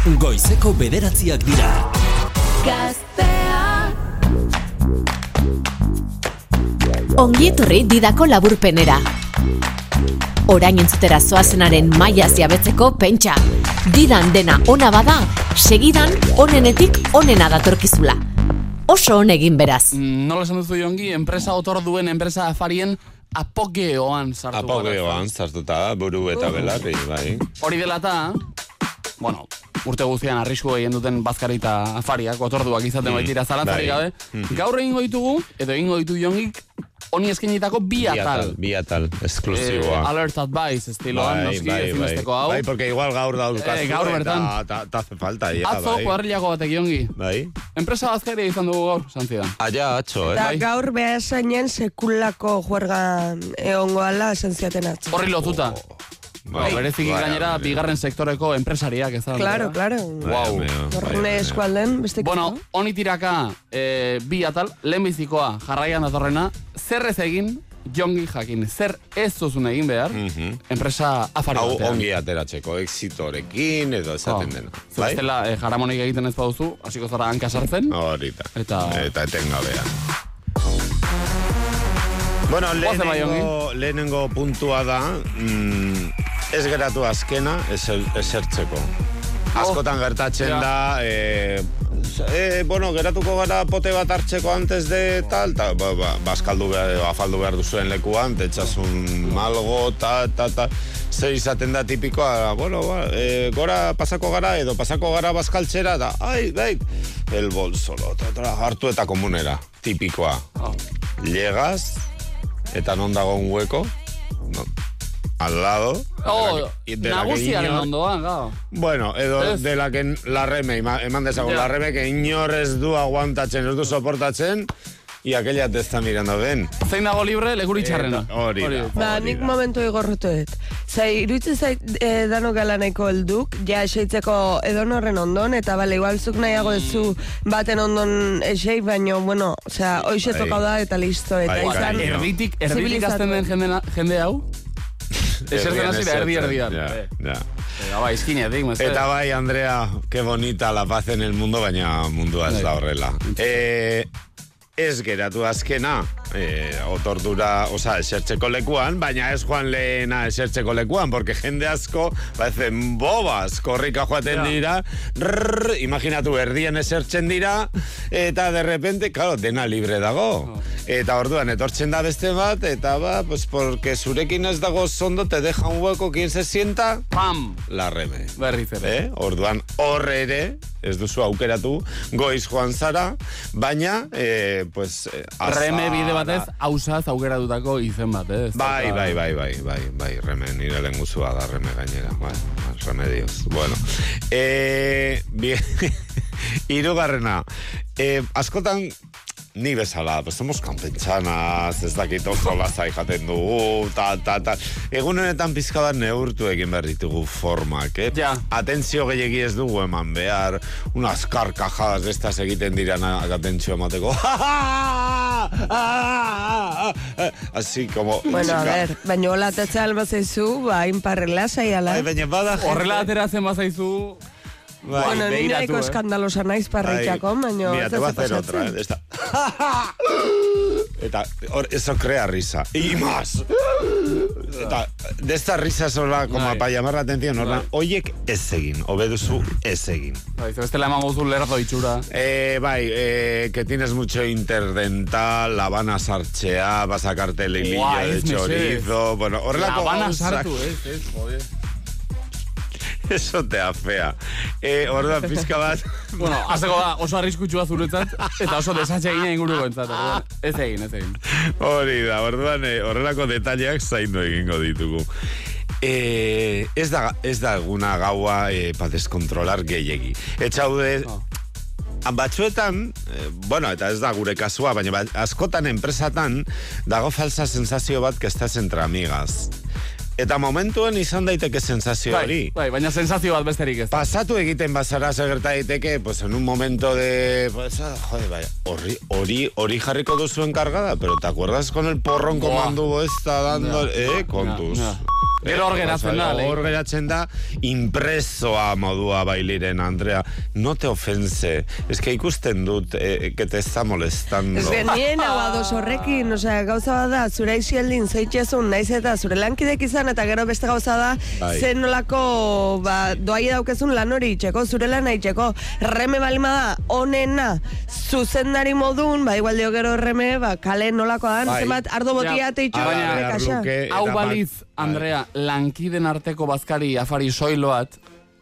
Goizeko bederatziak dira. Gaztea Ongi etorri didako laburpenera. Orain entzutera zoazenaren maia ziabetzeko pentsa. Didan dena ona bada, segidan onenetik onena datorkizula. Oso on egin beraz. Mm, Nola esan duzu jongi, enpresa otor duen enpresa afarien apogeoan sartu. Apogeoan sartuta buru eta belarri, bai. Hori dela eta, bueno, urte guztian arrisku egin duten bazkari eta afariak, otorduak izaten baitira zalantzari bai. gabe. Mhm. Gaur egingo ditugu, edo egingo ditu jongik, honi eskenitako bi atal. Bi atal, Eh, esklusiboa. alert advice estiloan, noski, ezinbesteko hau. Bai, porque igual gaur dauzkazu. Eh, gaur bertan. Eta ta, hace falta, ja, Atzo, bai. kuadrilako batek jongi. Bai. Enpresa bazkaria izan dugu gaur, santzidan. Aia, atxo, Eta eh? gaur behasainen sekulako juerga egongo ala esan ziaten atzo. Horri lotuta. Bai. Bereziki Bai, gainera, bai. bigarren sektoreko enpresariak ez da. Claro, claro. Wow. Bai, bai. eskualden, beste Bueno, honi tiraka e, bi atal, lehenbizikoa jarraian datorrena, zer ez egin, jongi jakin, zer ez duzun egin behar, Mhm. enpresa afari Hau ongi ateratzeko, exitorekin edo esaten Oh. dena. Zu bestela, e, jaramonik egiten ez baduzu, hasiko zara hanka sartzen, Horita. Eta- Eta etengabean. Bueno, bai, lehenengo, lehenengo puntua da, mm, ez geratu azkena, eser- esertzeko. Askotan gertatzen Oh, da, e, e, bueno, geratuko gara pote bat hartzeko antes de tal, ta, ba, ba, bazkaldu behar, edo afaldu behar duzuen lekuan, tetxasun malgo, ta, ta, ta, zer izaten da tipikoa, bueno, ba, e, gora pasako gara, edo pasako gara bazkaltzera, da, ai, bai, el bolsolo, ta, ta, hartu eta komunera, tipikoa. Oh. Llegas, eta non dago un hueco, no, al lado. Oh, de la que- de la ondoan, gau. Bueno, edo Ez. de la que la reme, eman dezagun, Ja. la reme que inor ez du aguantatzen, ez du soportatzen, y aquella te está mirando, ven. Zein dago libre, lekuritxarrena. Eta hori da. Ba, nik momentu igorrutuet. Zai, iruditzen zait e, dano gala nahiko helduk, ja eseitzeko edon horren ondon, eta bale, igual zuk nahiago ezu baten ondon esei, baino, bueno, osea, hoxe Bai. tokau da eta listo, eta Bai, izan... cariño. Erditik, erditik azten den jende, jende hau, esertzen hasi da erdi erdian. Ja, Eh, ja. eh, bai, izkinetik. Eta bai, Andrea, qué bonita la paz en el mundo, baina mundua ez Bai. da horrela. E, ez geratu azkena, e, otordura, oza, esertzeko lekuan, baina ez joan lehena esertzeko lekuan, porque jende asko, parecen bobas, korrika joaten dira, rrr, imaginatu, erdien esertzen dira, eta de repente, claro, dena libre dago. Eta orduan, etortzen da beste bat, eta ba, pues porque zurekin ez dago zondo, te deja un hueco, quien se sienta, Pam! la reme. Berriz ere. Eh? Orduan hor ere, ez duzu aukeratu, goiz joan zara, baina, eh, pues... Eh, azala- Reme bide batez, hausaz aukeratutako izen bat, eh? Ez Bai, bai, bai, bai, bai, bai, reme, nire lenguzua da reme gainera, bai, bai, remedios. Bueno, eh, bien, irugarrena, eh, askotan, ni bezala, pues somos campetxanas, ez dakit oso lazai jaten dugu, ta, ta, ta. Egun honetan pizka bat neurtu egin behar ditugu formak, eh? Ja. Atentzio gehiagi ez dugu eman behar, unas karkajadas de estas egiten dira atentzio emateko. Así como... Bueno, a ver, baina hola atatza alba zaizu, ba, inparrela zaiala. Ai, baina bada. Horrela ateratzen bazaizu... Bai, Bueno, ni nahiko eh. eskandalosa naiz parreitxako, baina Mira, te voy a hacer otra, eh, esta. Eta, hor, eso crea risa. Y más. Eta, de esta risa sola, como Bai. para llamar la atención, ordan, Bai. oiek ez egin, obeduzu ez egin. Bai, ze bestela emango zu lerdo itxura. Eh, bai, eh, que tienes mucho interdental, la van a sarchea, va a sacarte el hilillo de chorizo, bueno, horrelako Labana gauzak- sartu, ez, ez, joder. Eso te afea. Eh, orduan, pizka bat... Bueno, azeko da oso arriskutsua zuretzat, eta oso desatxe egina inguruko entzat. Ez egin, ez egin. Hori da, orduan, eh, horrelako detaileak zaindu egingo ditugu. Eh, ez da, ez da eguna gaua eh, pa deskontrolar gehiegi. Etxaude, Oh. Batzuetan, bueno, eta ez da gure kasua, baina ba- askotan enpresatan dago falsa sensazio bat que estás entre amigas. Eta momentuen izan daiteke sensazio Bai, hori. bai, baina sensazio bat besterik ez. Pasatu egiten bazara segerta daiteke, pues en un momento de, pues, ah, joder, vaya, hori, hori, hori jarriko duzu encargada, pero ¿te acuerdas con el porrón Buah. anduvo esta dando, Ya, eh, kontuz. ya, ya. Gero hor geratzen da, Hor geratzen da, impresoa modua bailiren, Andrea. No te ofense. Ez que ikusten dut, eh, que te está molestando. Ez genien hau ados horrekin, osea, gauza bat da, zure aixieldin zoitxezun, naiz eta zure lankidek izan, eta gero beste gauza da, Bai. zen nolako, ba, doai daukezun lan hori itxeko, zure lan itxeko, reme balima da, onena, zuzendari modun, ba, igual dio gero reme, ba, kale nolakoa da, Bai. zenbat, ardo botia Ja, eta Hau baliz, Andrea, lankiden arteko bazkari afari soiloat,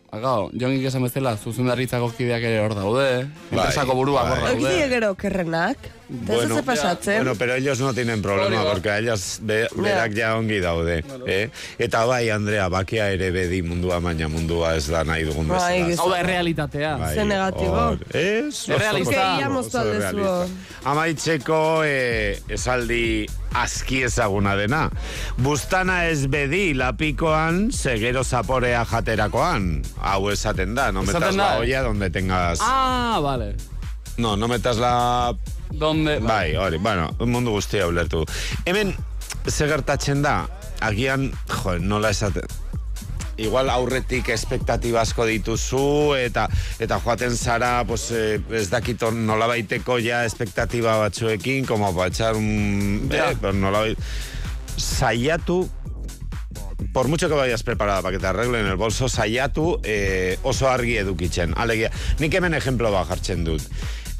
Agao, jongik esan bezala, zuzendaritzako kideak ere hor daude, enpresako buruak hor bai. Daude. die gero kerrenak, ze pasatzen. Bueno, pero ellos no tienen problema, Hori porque ellos be, berak ja ongi daude. Eh? Eta bai, Andrea, bakia ere bedi mundua, baina mundua ez da nahi dugun Bai, bezala. Hau da, errealitatea. Bai, Ze negatibo. Ez, oso moztu oso aldezu. realista. Amaitzeko eh, esaldi aski ezaguna dena. Bustana ez bedi lapikoan, segero zaporea jaterakoan. Hau esaten da, no metas la eh? olla donde tengas... Ah, vale. No, no metas la Donde... Bai, hori, bueno, mundu guztia ulertu. Hemen, ze gertatzen da, agian, jo, nola esate... Igual aurretik espektatiba asko dituzu eta eta joaten zara pues, eh, ez dakit nola baiteko ja espektatiba batzuekin como pa echar un eh, nola saiatu por mucho que vayas preparada para que te arreglen el bolso, saiatu eh, oso argi edukitzen. Alegia, nik hemen ejemplo bat jartzen dut.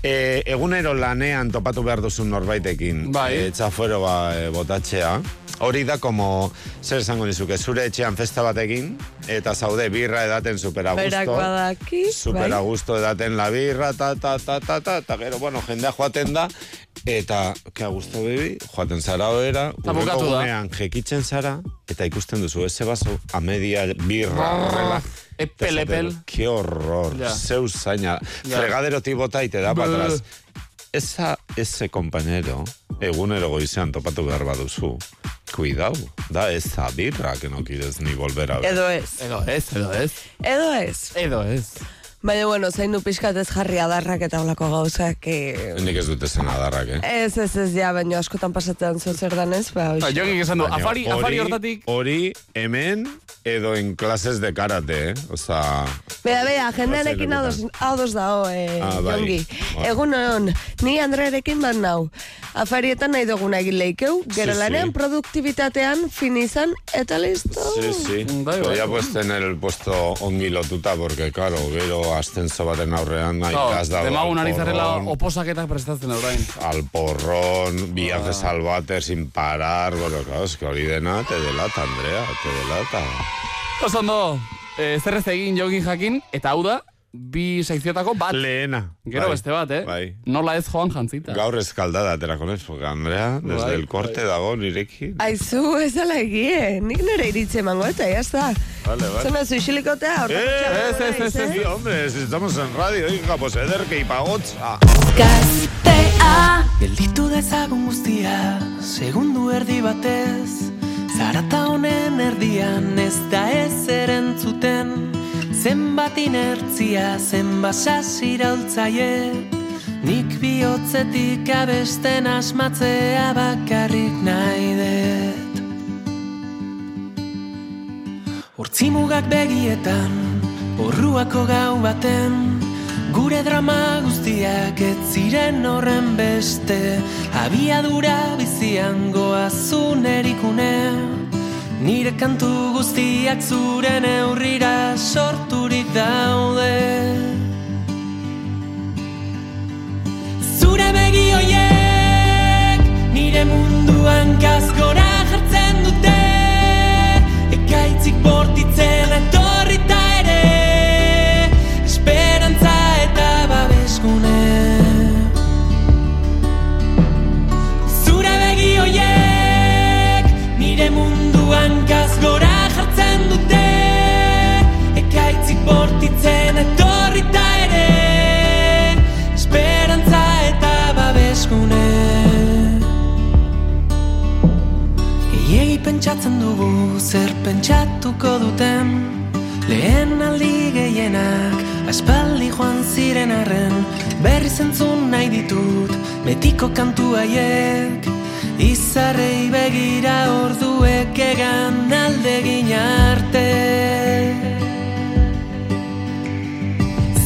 E, egunero lanean topatu behar duzun norbaitekin Bai. e, txafuero ba, e, botatzea. Hori da como, zer esango nizuke, zure etxean festa batekin, eta zaude birra edaten supera Berak gusto. badaki, Super a bai. edaten la birra, ta, ta, ta, ta, ta, ta, gero, bueno, jendea joaten da, eta, ke a gusto bebi, joaten zara oera, da. gunean jekitzen zara, eta ikusten duzu, ese baso, a media birra, horrela. Epel, Qué horror, Ja. zeu zaina, Ja. fregadero tibota y te da para atrás. Esa, ese compañero, egunero goizean topatu behar baduzu, cuidao, da esa birra que no quieres ni volver a ver. Edo ez. Edo ez, edo ez. Edo ez. Edo ez. Baina, bueno, zain du pixkat ez jarri adarrak eta olako gauzak. Eh... Nik ez dute zen adarrak, eh? Ez, ez, ez, ja, baina askotan pasatzen zo zer danez, ba, Ba, hoxe. jongik esan du, Baina afari, afari hortatik... Hori hemen edo en clases de karate, eh? Osa... Bea, bea, jendearekin ados, dao, eh, Ah, bai. jongi. Bai. Egun hon, ni Andrearekin bat nau. Afarietan nahi duguna egin leikeu, gero Sí, lanean sí. produktibitatean fin izan, eta listo. Sí, sí. Bai, bai. ya pues tener el puesto ongi lotuta, porque, claro, gero ascenso baten aurrean nahi No, has dado demagun al ari zarela porrón, oposaketak prestatzen orain. al porrón, viajes Ah. al váter sin parar, bueno, claro, es que hori dena te delata, Andrea, te delata. Oso ondo, eh, zer ez egin jogin jakin, eta hau da, bi sekziotako bat. Lehena. Gero bai, beste bat, eh? Bai. Nola ez joan jantzita. Gaur eskaldada aterako nez, Andrea, desde Bai, el corte dago nirekin. Aizu, ez ala egie, nik nire iritze emango eta jazta. Vale, vale. Zona zu isilikotea, Eh, hortako ez, ez, ez, ez, hombre, estamos en radio, hija, pues ederke ipagotza. Gaztea Gelditu dezagun guztia, segundu erdi batez Zarata honen erdian ez da ez erantzuten Zenbat inertzia, zenbat sasiraultzaie Nik bihotzetik abesten asmatzea bakarrik nahi dut. Hortzimugak begietan, orruako gau baten Gure drama guztiak ez ziren horren beste. Abiadura bizian goazun erikune Nire kantu guztiak zure neurrira sorturik daude. Zure begi hoiek nire munduan gazgora jartzen dute. Ekaitzik bortitzen etorrita zer pentsatuko duten. Lehen aldi gehienak aspaldi joan ziren arren. Berri zentzun nahi ditut betiko kantu haiek. Izarrei begira orduek egan aldegin arte.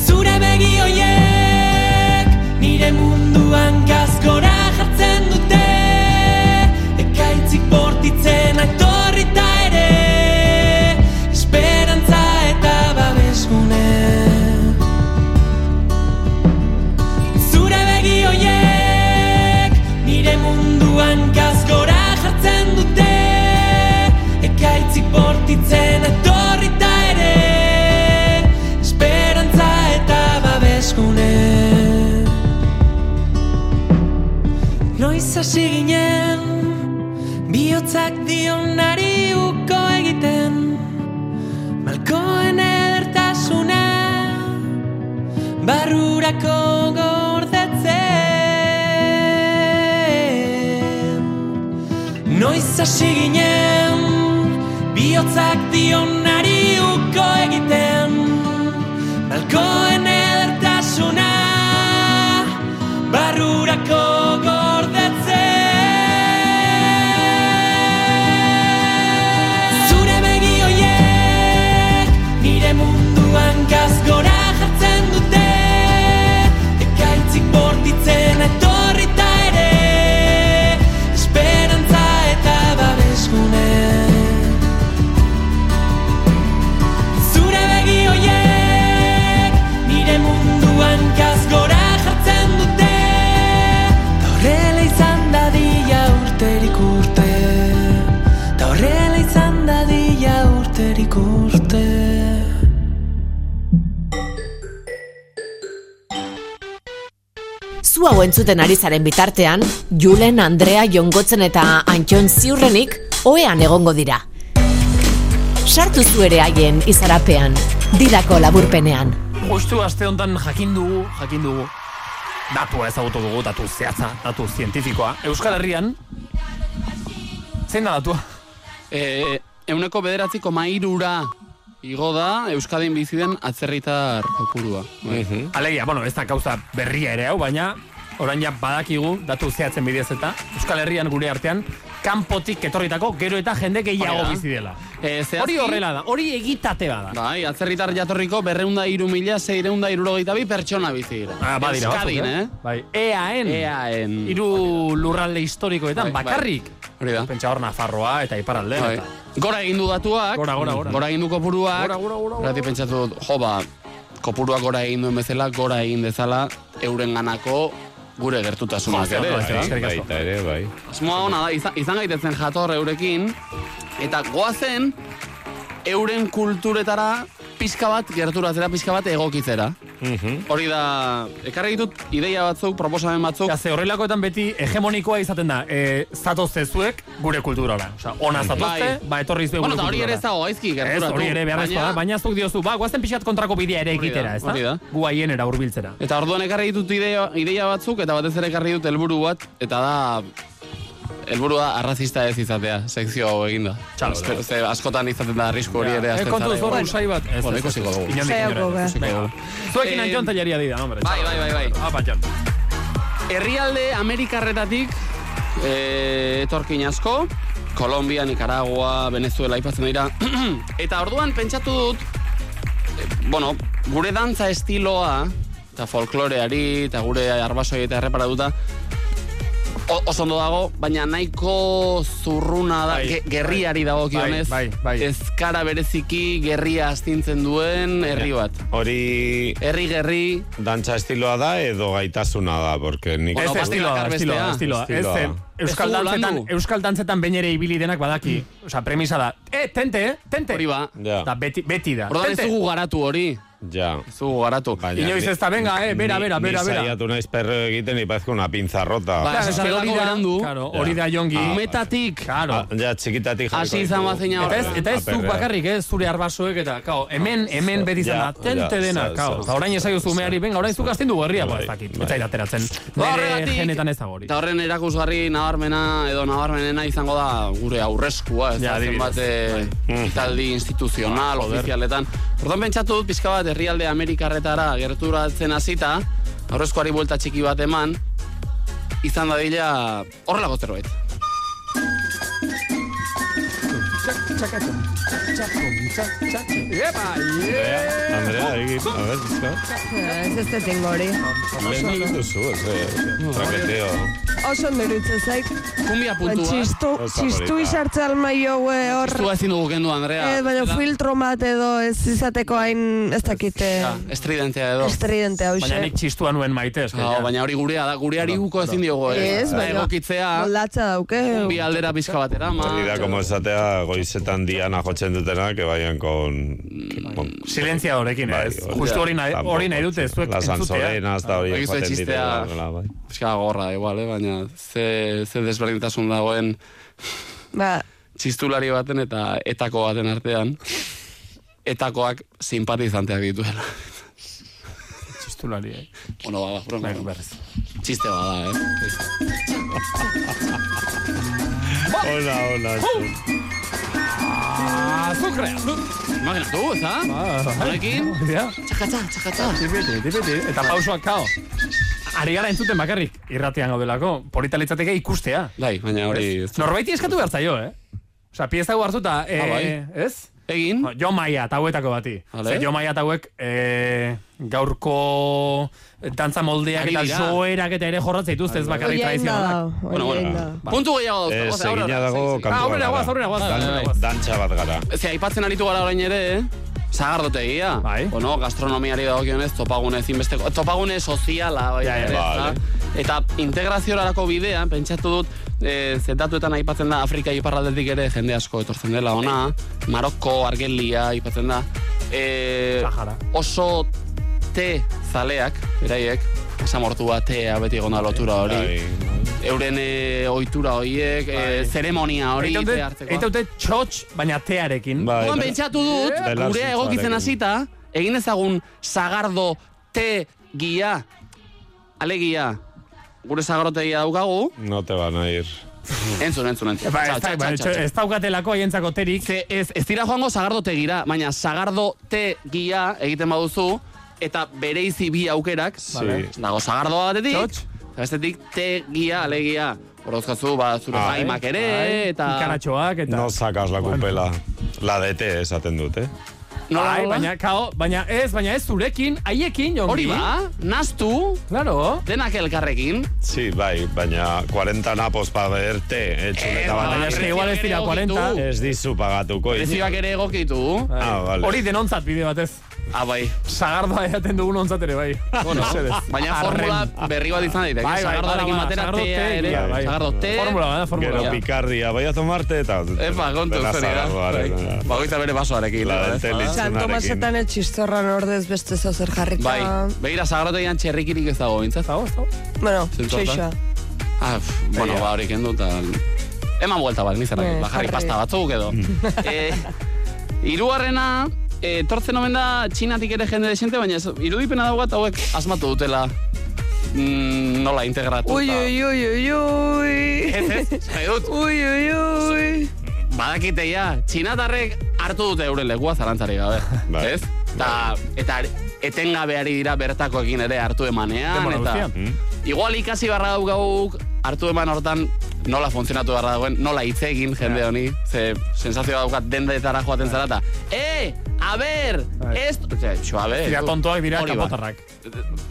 Zure begi hoiek nire munduan gazgora hasi ginen Bihotzak dionari uko egiten. Malkoen edertasuna barrurako gordetzen. Noiz hasi ginen bihotzak dionari uko egiten. Malkoen hau entzuten ari zaren bitartean, Julen, Andrea, Jongotzen eta Antxon ziurrenik oean egongo dira. Sartu zu ere haien izarapean, didako laburpenean. Justu aste honetan jakin dugu, jakin dugu. Datua ezagutu dugu, datu zehatza, datu zientifikoa. Euskal Herrian, zein da datua? E, euneko bederatziko mairura igo da Euskadin bizi den atzerritar kopurua. Bai. Alegia, bueno, ez da gauza berria ere hau, baina orain ja badakigu, datu zehatzen bidez eta Euskal Herrian gure artean, kanpotik etorritako gero eta jende gehiago bizi dela. E, zehazki- Hori horrela da, hori egitate bada. Bai, atzerritar jatorriko berreunda iru mila, zeireunda irurogeita bi pertsona bizi dira. Ah, badira Euskadin, eh? Bai, EAN. EAN. Hiru lurralde historikoetan, Bai, bai. bakarrik. Hori da. Pentsa hor Nafarroa eta Iparraldean. Bai. Eta. Gora egin du datuak. Gora, gora, gora. Gora egin du kopuruak. Gora, gora, gora, gora. Horregatik pentsatu dut, jo ba, kopuruak gora egin duen bezala, gora egin dezala euren ganako gure gertutasunak ere. bai. Baita ere, bai. Asmoa ona da, izan, izan gaitezen jator eurekin, eta goazen euren kulturetara pixka bat, gerturatzera pixka bat egokitzera. Hori da, ekarri ditut ideia batzuk, proposamen batzuk, Ja, ze horrelakoetan beti hegemonikoa izaten da, e, zatozte zuek gure kulturara. Osa, ona zatozte, Bai. ba, etorri zuek bueno, gure hori ere ez dago gaizki Ez, gerturatu. hori ere beharrezkoa da, baina zuk diozu, ba, guazen pixat kontrako bidea ere egitera, ez da? hori da. Gu haienera hurbiltzera. Eta orduan ekarri ditut ideia, ideia batzuk, eta batez ere ekarri dut helburu bat, eta da helburua arrazista ez izatea, sekzio hau eginda. Txalo, ze askotan izaten da arrisku hori ere Eh, azten kontu zara. zorro Bueno, usai bat. Bueno, ez, ikusiko ez. dugu. Ikusiko dugu. Zuekin Eh, Antion telleria dida, hombre. bai, bai, bai, bai. Apa, Jon. Herrialde Amerikarretatik e, etorkin asko, Kolombia, Nicaragua, Venezuela aipatzen dira. eta orduan pentsatu dut, e, bueno, gure dantza estiloa, eta folkloreari, eta gure arbasoi eta erreparatuta, oso ondo dago, baina nahiko zurruna da, Bai, ge- gerriari dago kionez. Bai, bai, bai. Ezkara bereziki gerria astintzen duen herri bat. Hori Herri gerri, dantza estiloa da edo gaitasuna da, porque nik... Ez, Bueno, estiloa da, estiloa da, estiloa. Ez, Euskal dantzetan. Euskal dantzetan behin ere ibili denak badaki. Osea, premisa da, eh, tente, eh, tente. hori ba. Ja, Eta beti, beti da. Orduan ez dugu garatu hori. Ja. Ez dugu garatu. Baina Inoiz ez da, venga, eh, bera, ni- bera, bera, Ni bera. saiatu naiz perreo egiten y parezco una pinza rota. Ba, Claro, esaten hori hori da, claro, hori da jongi. Umetatik. Claro. Ah, ja, txikitatik Hasi izan bazeina Eta ez, horrela. eta ez zuk Aperrea. bakarrik, ez zure arbasoek eta, kao, hemen, hemen beti izan Ja, da, tente ja, dena, kao. Eta orain esaio zumeari, venga, orain zuk astindu berria, ba, ez Bai, dakit, bai. ez zait ateratzen. Ba, genetan ez da hori. Eta horren erakusgarri nabarmena edo nabarmenena izango da gure aurreskua, ez da zenbat eh, italdi instituzional, ofizialetan. Ordan pentsatu dut, pizka bat, herrialde Amerikarretara gerturatzen hasita, horrezkoari buelta txiki bat eman, izan da dila horrela gozeroet. Epa, yeah! Andrea, egin, a ver, bizka. Ez ez te tengo hori. Lehen duzu, ez. Traketeo. Oso ondo iruditzen zaik. Kumbia puntua. Txistu, Oso txistu polita. izartze almaio eh, hor. Txistu ezin dugu kendu, Andrea. Eh, baina filtro bat edo ez izateko hain ez dakite Ja, estridentea edo. estridente hau Baina nik txistua nuen maite, eske. Hau, baina hori gurea da, gureari uko ezin diogo, eh? Ez, Da, baina egokitzea, moldatza dauke. bi aldera pizka batera, ma. Hori da, como esatea, goizetan diana jotzen dutena, que vayan con... con Silentzia horrekin, Bai, ez? hori Justu hori nahi, hori nahi dute, zuek Las entzutea. Anzorenas, da hori Egizue joaten txistea. direla, hola, bai. Gorra, igual, eh? baina ze, ze desberdintasun dagoen Ba, txistulari baten eta etako baten artean. Etakoak simpatizanteak dituela. Txistulari, eh? Bueno, ba, ba, broma. Berriz. Txiste bada, eh? Hola, hola. Azukrea! Imaginatu, eta? Ah, Honekin? Ja. Txakatza, txakatza. Tipiti, tipiti. Eta pausoak kao. Ari gara entzuten bakarrik, irratian gaudelako, polita litzateke ikustea. Bai, baina hori... ez- Norbaiti eskatu behar zaio, eh? Osa, pieza gu hartuta, eh, Ah, bai. ez? Egin? Jo maia eta hauetako bati. Ze jo maia eta hauek eh, gaurko dantza moldeak eta dira. joerak eta ere jorratzen dituzte ez bakarrik tradizionalak. da, Bueno, bueno. inda. Ba. Puntu gehiago dauzka. Ez, egina dago segi, segi. kantu Ah, aurrera guaz, aurrera guaz. Bai, bai, bai. Dantxa bat gara. Ze, aipatzen aritu gara orain ere, eh? Zagardotegia. Bai. Bueno, gastronomiari dagokionez topagune ezinbesteko, topagune soziala bai. Ja, ja, vale. Eta integraziorarako bidean, pentsatu dut, e, zetatuetan aipatzen da Afrika iparraldetik ere jende asko etortzen dela ona, Marokko, Argelia aipatzen da. E, Sahara. oso te zaleak, beraiek, esamortua tea beti gona lotura hori. Bai. Euren e, ohitura horiek, e, zeremonia hori te hartzeko. eitaute txotx, baina tearekin. Bai. Orduan pentsatu dut, gurea egokitzen hasita, egin ezagun sagardo te gia, alegia, gure sagardotegia daukagu, No te van a ir. entzun, entzun, entzun. Ba, Txau, ez, ba, txau, etxo- txau. ez daukatelako haientzako terik. Ze ez, ez dira joango sagardo tegira, baina sagardo te gia egiten baduzu, eta bereizi bi aukerak, Sí. dago sagardoa batetik, Txotx. eta bestetik te gia, alegia. Horozkazu, ba, zure Ah, zaimak ere, Bai, eta... Ikaratxoak eta... No sacas la kupela. La de te esaten dut, eh? Bai, nola? baina, kao, baina ez, baina ez zurekin, haiekin, jongi. Hori ba, naztu, Claro. denak elkarrekin, Sí, bai, baina 40 napos pa berte, eh, Eh, bat. baina eske igual ez dira Egokitu. 40. Ez dizu pagatuko. prezioak ere egokitu. Ah, vale. Hori denontzat bide batez. Ah, bai. Sagardoa edaten dugun ontzat ere, bai. Bueno, baina formula berri bat izan daiteke. Bai, bai, Sagardoarekin bada, batera sagardo tea te, ere. bai, bai. Sagardo te. Formula bada, formula Gero picardia, bai a tomarte eta... Epa, kontu zori da. sagardoaren, Bai. dena. Bagoitza bere basoarekin. La eh, del ez telis. bada? San Tomasetan etxistorran ordez beste zozer jarrita. Bai, begira sagardotegian txerrikirik ez dago, bintzat? Zago. Bueno, txoixa. Ah, bueno, ba, hori kendu eta... Eman buelta Eh, bajarri jarri. pasta batzuk edo. eh, Irugarrena, eh, tortzen omen da txinatik ere jende desente, baina ez, irudipena daugat hauek asmatu dutela mm, nola integratu. Ui, ui, ui, ui, ui. Ez, ez, dut, Ui, ui, ui. badakite ja, txinatarrek hartu dute euren lekua zalantzari gabe, Bai. ez? Ta, eta etengabe ari dira bertakoekin ere hartu emanean, eta guztian. Mm. igual ikasi barra daukaguk hartu eman hortan nola funtzionatu barra dagoen, nola hitz egin jende Ja. honi, ze sensazioa daukat dendetara joaten zara eta, e, a ber, Bai. ez, Osea, txo, a ber, Dira tu- tontoak dira hori ba. kapotarrak.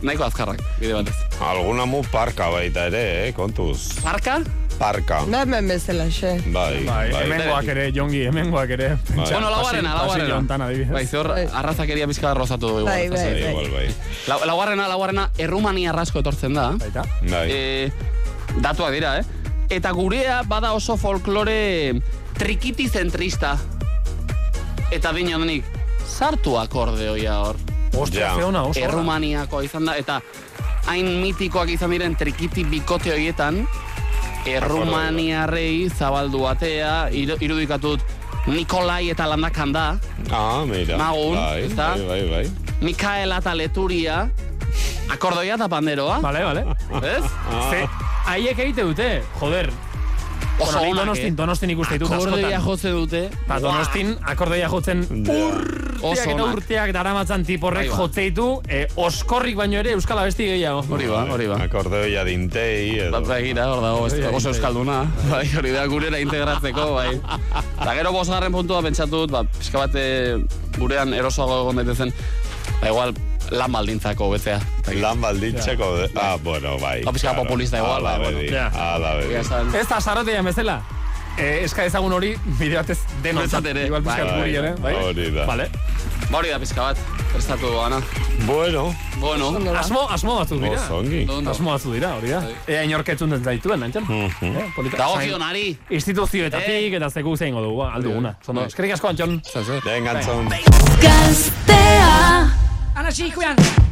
Nahiko azkarrak, bide batez. Alguna mu parka baita ere, eh, kontuz. Parka? Parka. Hemen bezala, xe. Bai, Bai, bai. hemengoak ere, jongi, hemengoak ere. Pentsa, Bueno, laugarrena, pasillo- pasillo laugarrena. adibidez. Bai, zehor, Bai. arrazakeria pizka rozatu du igual. Bai, bai. Bai, igual, bai. Lau- Laugarrena, laugarrena, errumania rasko etortzen da. Baita. Bai. E, datuak dira, eh? Eta gurea bada oso folklore trikiti zentrista. Eta dino denik, sartu akordeoia hor. Ostra, Ja. ona, oso ona. Errumaniako izan da, eta hain mitikoak izan diren trikiti bikote horietan, errumaniarrei zabaldu atea, iru- irudikatut Nikolai eta landakan da, Ah, mira. Magun, bai, ezta? bai, bai, bai. Mikaela eta Leturia, akordoia eta panderoa, Vale, vale. ez? Ze, haiek egite dute, joder, Oso Bueno, onak, donostin, eh? donostin ikuste ditut Akordeia askotan. jotze dute. Ba, donostin, akordeia jotzen urteak eta urteak daramatzan tiporrek Bai, ba. jotze ditu, eh, oskorrik baino ere euskal abesti gehiago. Hori ba, hori ba. Akordeoia dintei. Bat begira, hor dago, oso euskalduna. Bai, hori da, gurera integratzeko, bai. Eta gero bosgarren puntua pentsatu dut, ba, pixka bate gurean erosoago egon daitezen, ba, igual, lan baldintzako betzea. Lan baldintzeko, de- ah, bueno, bai. Ba, pixka claro. populista igual, bai, bueno. Ja. ala bedi. Ez da sarotean bezala. Eh, eska ezagun hori, bide batez denontzat. Guretzat ere. Igual pizkat Bai, bai, ere, bai? hori da. Vale. Ba, hori da pixka bat, prestatu ana. Bueno, Bueno, Asmo, asmo batzu dira. oso ongi. ondo. Asmo batzu dira, hori da. Ea inorketzun den zaituen, antxan. Mhm. Eh, polita. Dagokionari. Instituzioetatik eta zeku zein dugu, alduguna. Eskerrik asko, Antxon. Den gantzon. Ana Chiquian.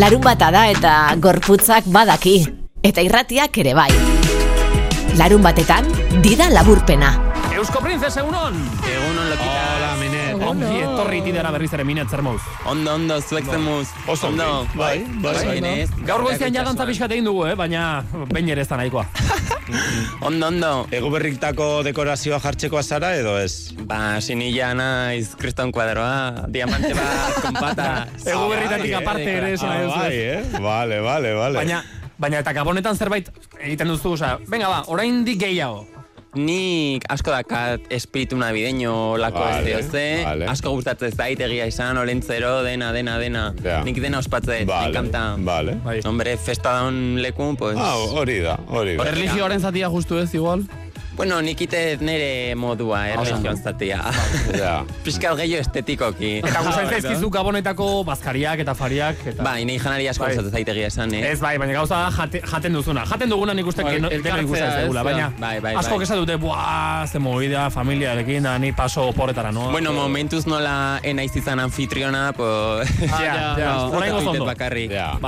Larun bata da eta gorputzak badaki. Eta irratiak ere bai. Larun batetan, dida laburpena. Eusko Princes, egunon! Egunon lokita. Hola, minet. Ongi etorri tidara berriz ere minet zer mauz. Ondo, ondo, zuek zemuz. Oso ongi. Bai, bai, bai. Zinez, Gaur goizean ja dantza pixkat egin dugu, eh? baina behin ere ez da nahikoa. Ondo, ondo. Ego berriktako dekorazioa jartzeko azara edo ez? Ba, sinilla naiz kriston kuadroa, diamante bat, konpata. Ego berritatik aparte ere esan nahi Ah, bai, eh? Vale, vale, vale. Baina, baina eta gabonetan zerbait egiten duzu, osea, venga ba, oraindik gehiago. Nik asko dakat espiritu navideño lako Vale, ez vale. asko gustatzen zait egia izan, olentzero, dena, dena, dena. Ja. Nik dena ospatzen, Vale, nik kanta. vale. Bai. Hombre, festa daun leku, pues... Ah, hori da, hori da. Erlijioaren zatia justu ez, igual? Bueno, nik nere modua, eh, oso ondo. region zatia. Ja. Piskat gehiago estetikoki. Eta gustatzen zaizkizu gabonetako bazkariak eta fariak. Eta... Bai, nahi janari asko Bai. gustatzen zaitegia esan, eh? Ez bai, baina gauza jate, jaten duzuna. Jaten duguna nik uste Bai, ez, zaigula, ja. baina Bai, bai, asko bai. dute, buah, ze movida, familiarekin, da ni paso oporretara, no? Bueno, momentuz nola enaiz izan anfitriona, pues... Ah, ja, ja, oraingoz Disfrutatu ondo. bakarrik. Ja.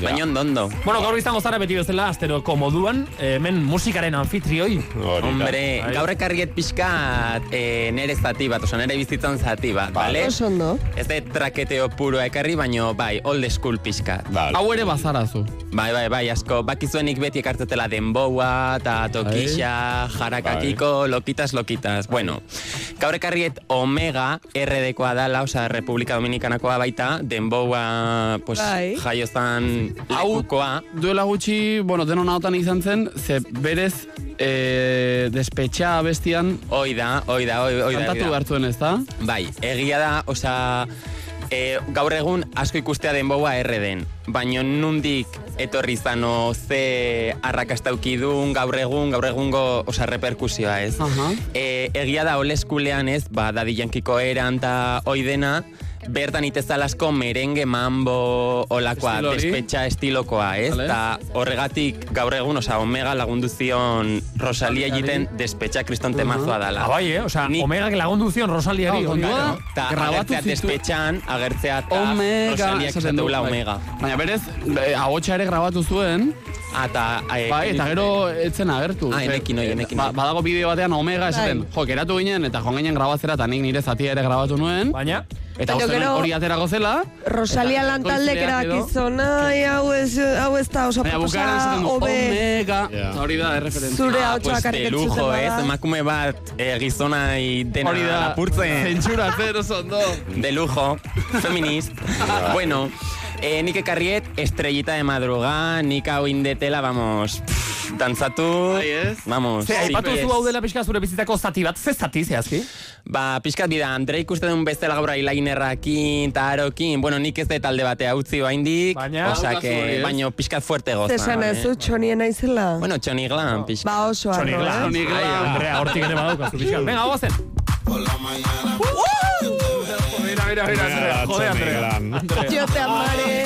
Vale. Baina ondo, ondo. Bueno, gaur izango zara beti bezala, asteroko moduan, eh, hemen musikaren anfitrioi. Hori da. Hombre, Bai. gaur ekarriet pixkat e, nere zati bat, oza, nere bizitzan zati bat, bale? Oso ondo. Ez da traketeo puroa ekarri, baino bai, old school pixkat. Vale. Hau ere bazarazu. Bai, bai, bai, asko, bakizuenik beti ekartetela denboa, eta tokixa, jarakakiko, lokitas, lokitas. Bueno, gaur ekarriet Omega RD-koa dala, oza, Republika Dominikanakoa baita, denboa, pues, Bai. jaiozan lekukoa. Duela gutxi, bueno, denon ahotan izan zen, ze berez e, despetxa bestian Hoi da, hoi da, hoi, hoi da. kantatu zuen ez da? Bai, egia da, osea, e, gaur egun asko ikustea denboa erreden, baino nundik etorri zano ze arrakastauki dun gaur egun, gaur egungo, osea, reperkusioa ez. Aha. E, egia da, oleskulean ez, ba, dadi jankiko eran eta hoi dena, bertan itezalasko merengue mambo olakoa, despetxa estilokoa, ez? Vale. Eta horregatik gaur egun, osea, Omega lagundu zion Rosalia egiten despetxa kriston temazoa dala. Ah, bai, eh? Osea, Ni- Omega lagundu zion Rosaliari. Ah, kontua bai, da, no? Eta grabatu agertzea despetxan, agertzea eta Omega, Rosaliak esaten du, duela bai. Omega. Baina berez, e, ahotsa ere grabatu zuen, Ata, eh, bai, eta gero etzen agertu. Ah, enekin hoi, enekin ba, badago bideo batean Omega esaten, jo, geratu ginen, eta joan ginen grabatzera, eta nik nire zatia ere grabatu nuen, Baina, eta gero- hori aterako zela, Rosalia lantaldek edo- erakizun, ai, hau ez, hau ez da oso esaten proposa, du, hobe. Omega, eta hori da, erreferentzia. Zure Ah, hau entzuten lujo, ez, emakume bat eh, gizonai dena Hori da, lapurtzen. zentsura zero zondo. De lujo, feminist. bueno, eh, nik ekarriet estrellita de madruga, nik hau indetela, vamos, pff, dantzatu, Bai, vamos. ze, aipatu zu hau dela pixka zure bizitzako zati bat, ze zati zehazki? Ba, pixkat bida, Andre ikusten duen bezala gaur eyelinerrakin, eta arokin, bueno, nik ez dut talde batea utzi baindik, Baina- hori, que, baino pixkat fuerte goza. Zesan ez du txonien naizela? Bueno, txoni glan, pixkat. Ba oso Txoni arro, Glan. eh? Txoni Glan. Andrea, hortik ere badaukazu pixka. Venga, goazen. Mira, mira, mira, Andrea, jode, Andrea. Yo te amaré.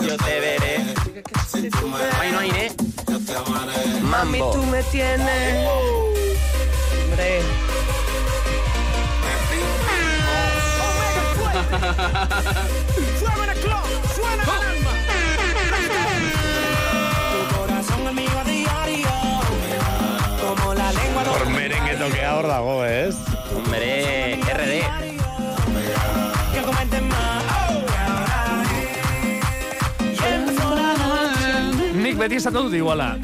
Yo te veré. Ay, no hay, ¿eh? Mami, Mambo. tú me tienes. Hombre. Tu corazón es mío a diario. Como la lengua de Hor merengue tokea hor dago, ez? Hombre, RD. que comentes más. Y empezó la noche. Nik beti esaten dut iguala.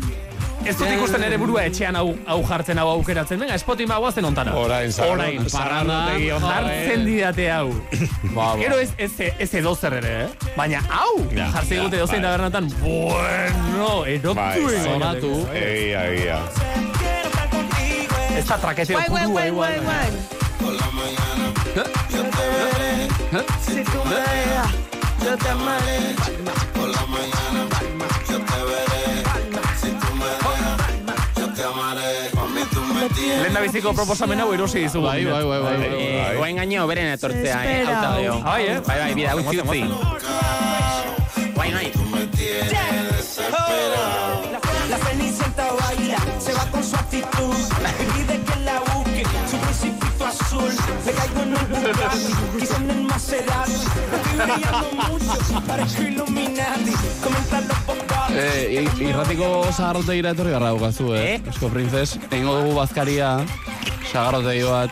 Ez dut ikusten ere burua etxean hau, hau jartzen hau aukeratzen. Venga, Spotify guazen ontara. Orain, Orain, onta, jartzen eh. didate hau. Ba, ba. Gero ez, ez, ez edo zer ere, eh? Baina hau, Ja, jartzen ja, dute dozein bai. tabernatan, bueno, eroktu Bai, egin bai. zonatu. Egia, egia. Ez da traketeo Guay, guay, purua guay, igual. guay, guay. Si tú me dejas, yo te amaré. Lehen da biziko proposamen hau erosi dizugu. Bai, bai, bai, bai. Eh, oain etortzea, eh? Espera. Auta geho. Bai, eh? Bai, bai, bida, utzi, utzi. Guai, nahi. La cenicienta baila, se va con su actitud. caigo en el Bugatti, quizá en el Maserati. Estoy brillando mucho, parezco Illuminati. Comentan los. Eh, irratiko sagarrotegira etorri garra daukazu, eh? Eh? Esko Princes, egingo dugu bazkaria, sagarrotegi bat.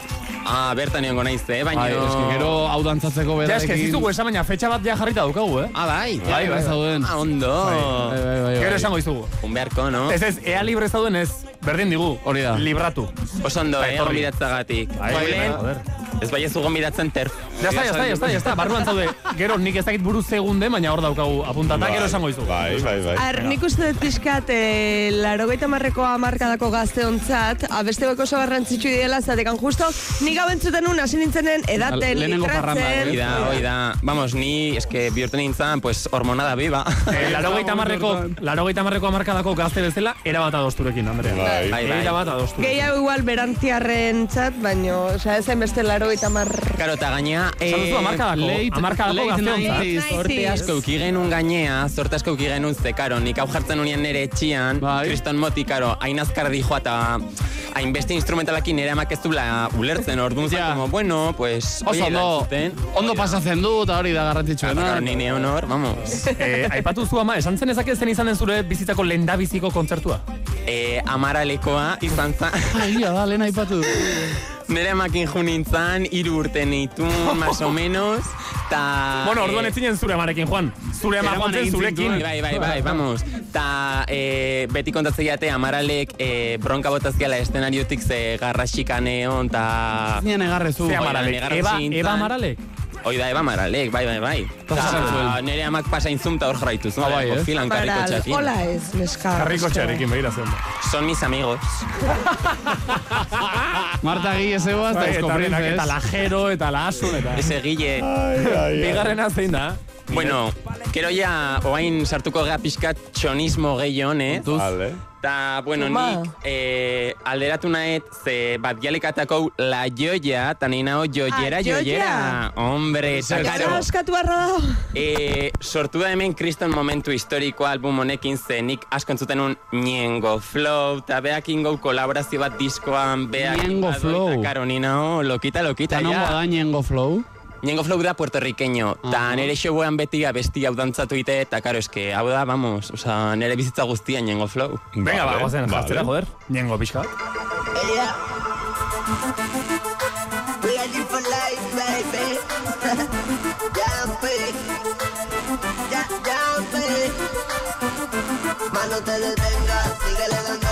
Ah, bertan egongo naiz, eh? Baina... Bai, eske gero hau dantzatzeko Ja, berarekin. eske ez dizugu esan, baina fetxa bat ja jarrita daukagu, eh? Ah, bai. Bai, bai, zauden. Ah, ondo. Bai, bai, bai, Gero bai. esango dizugu. Un beharko, no? Ez ez, ea libre zauden ez, berdin digu. Hori da. Libratu. Oso ondo, Bai, eh? Gonbidatzagatik. Bai, Lehen, joder. Ez bai ez gonbidatzen terf. Ya está, ya está, ya está, ya está. Barruan zaude. Gero nik ez dakit buruz segunde, baina hor daukagu apuntata, gero esango izu. Bai, bai, bai. Ar, nik uste dut pixkat, e, laro gaita marreko amarkadako gazteontzat, abeste oso garrantzitsu diela, zatekan justo, nik hau entzuten un, hasi nintzenen edaten, Lehenengo parranda, litratzen. Hoi da, hoi da. Vamos, ni, eske bihurtu nintzen, pues, hormonada biba. Eh, Larogeita marreko, larogeita marreko amarkadako gazte bezala, erabat adosturekin, Andrea. Bai. Bai, bai. Erabat adostu. Gehiago igual berantziarren txat, baino, osea, ezen beste laro gaita mar... Karo, eta gainea... Duzu amarkadako, late- amarkadako late gazteontzat. 90s. Zorte asko uki genuen gainea, zorte asko uki genuen ze, karo, nik hau jartzen unien nere etxian, Bai. kriston moti, karo, hain azkar dijoa eta hainbeste instrumentalakin nire amak ez dula ulertzen, orduan Ja. yeah. como, bueno, pues... Oso ondo, ondo pasatzen du, eta hori da Ah, garrantzitsuena. Karo, ni neon hor, vamos. Eh, aipatu zu ama, esan zen ezak zen izan den zure bizitzako lendabiziko kontzertua? Eh, amaralekoa izan za. Egia da, lehen aipatu. Nire amakin ju nintzen, hiru urte nitun, más o menos. Ta, Bueno, orduan eh, ez zinen zure amarekin, Juan. Zure ama Eraman joan zen egin zurekin. Bai, bai, bai, vamos. Ta eh, beti kontatzen jate, amaralek eh, bronka botazkiala estenariotik ze garraxikan egon, ta... Nien egarrezu. Ze amaralek. Eba. Eba amaralek. Hoi da, Eba Maralek, bai, bai, bai. Ta, zuen. nire amak pasain zum ta hor jarraitu zuen. Ah, bai, eh? Filan, karriko Maral, txakin. hola ez, neska. Karriko txarekin behira zen. Son mis amigos. Marta Gille zeboaz, eta Bai, eta, Princes. eta la Jero, eta la Asun, eta... Ese Guille. Bigarrena zein da? Bueno, kero ja, oain sartuko gea pixkat txonismo gehion, eh? Vale. Ta, bueno, Toma. nik eh, alderatu nahet, ze bat dialekatako la joia, ta nahi nao joiera, Ah, joiera. Hombre, eta karo, askatu barra dago. eh, sortu da hemen kriston momentu historikoa album honekin, ze nik asko entzuten un Niengo Flow, ta beak ingo kolaborazio bat diskoan, beak Niengo ingo Flow. Eta karo, ni nao, lokita, lokita, Eta nongo da Niengo Flow. Niengo Flow da puertorriqueño, ta Aha. nere showean beti abesti hau dantzatu ite, eta karo, eske, hau da, vamos, oza, nere bizitza guztia Niengo Flow. Venga, ba, gozen, vale. jartzera, joder. Niengo pixka. Yeah. Ready for life, baby. Jumpy. Ya, jumpy. Más no te detengas, síguele dando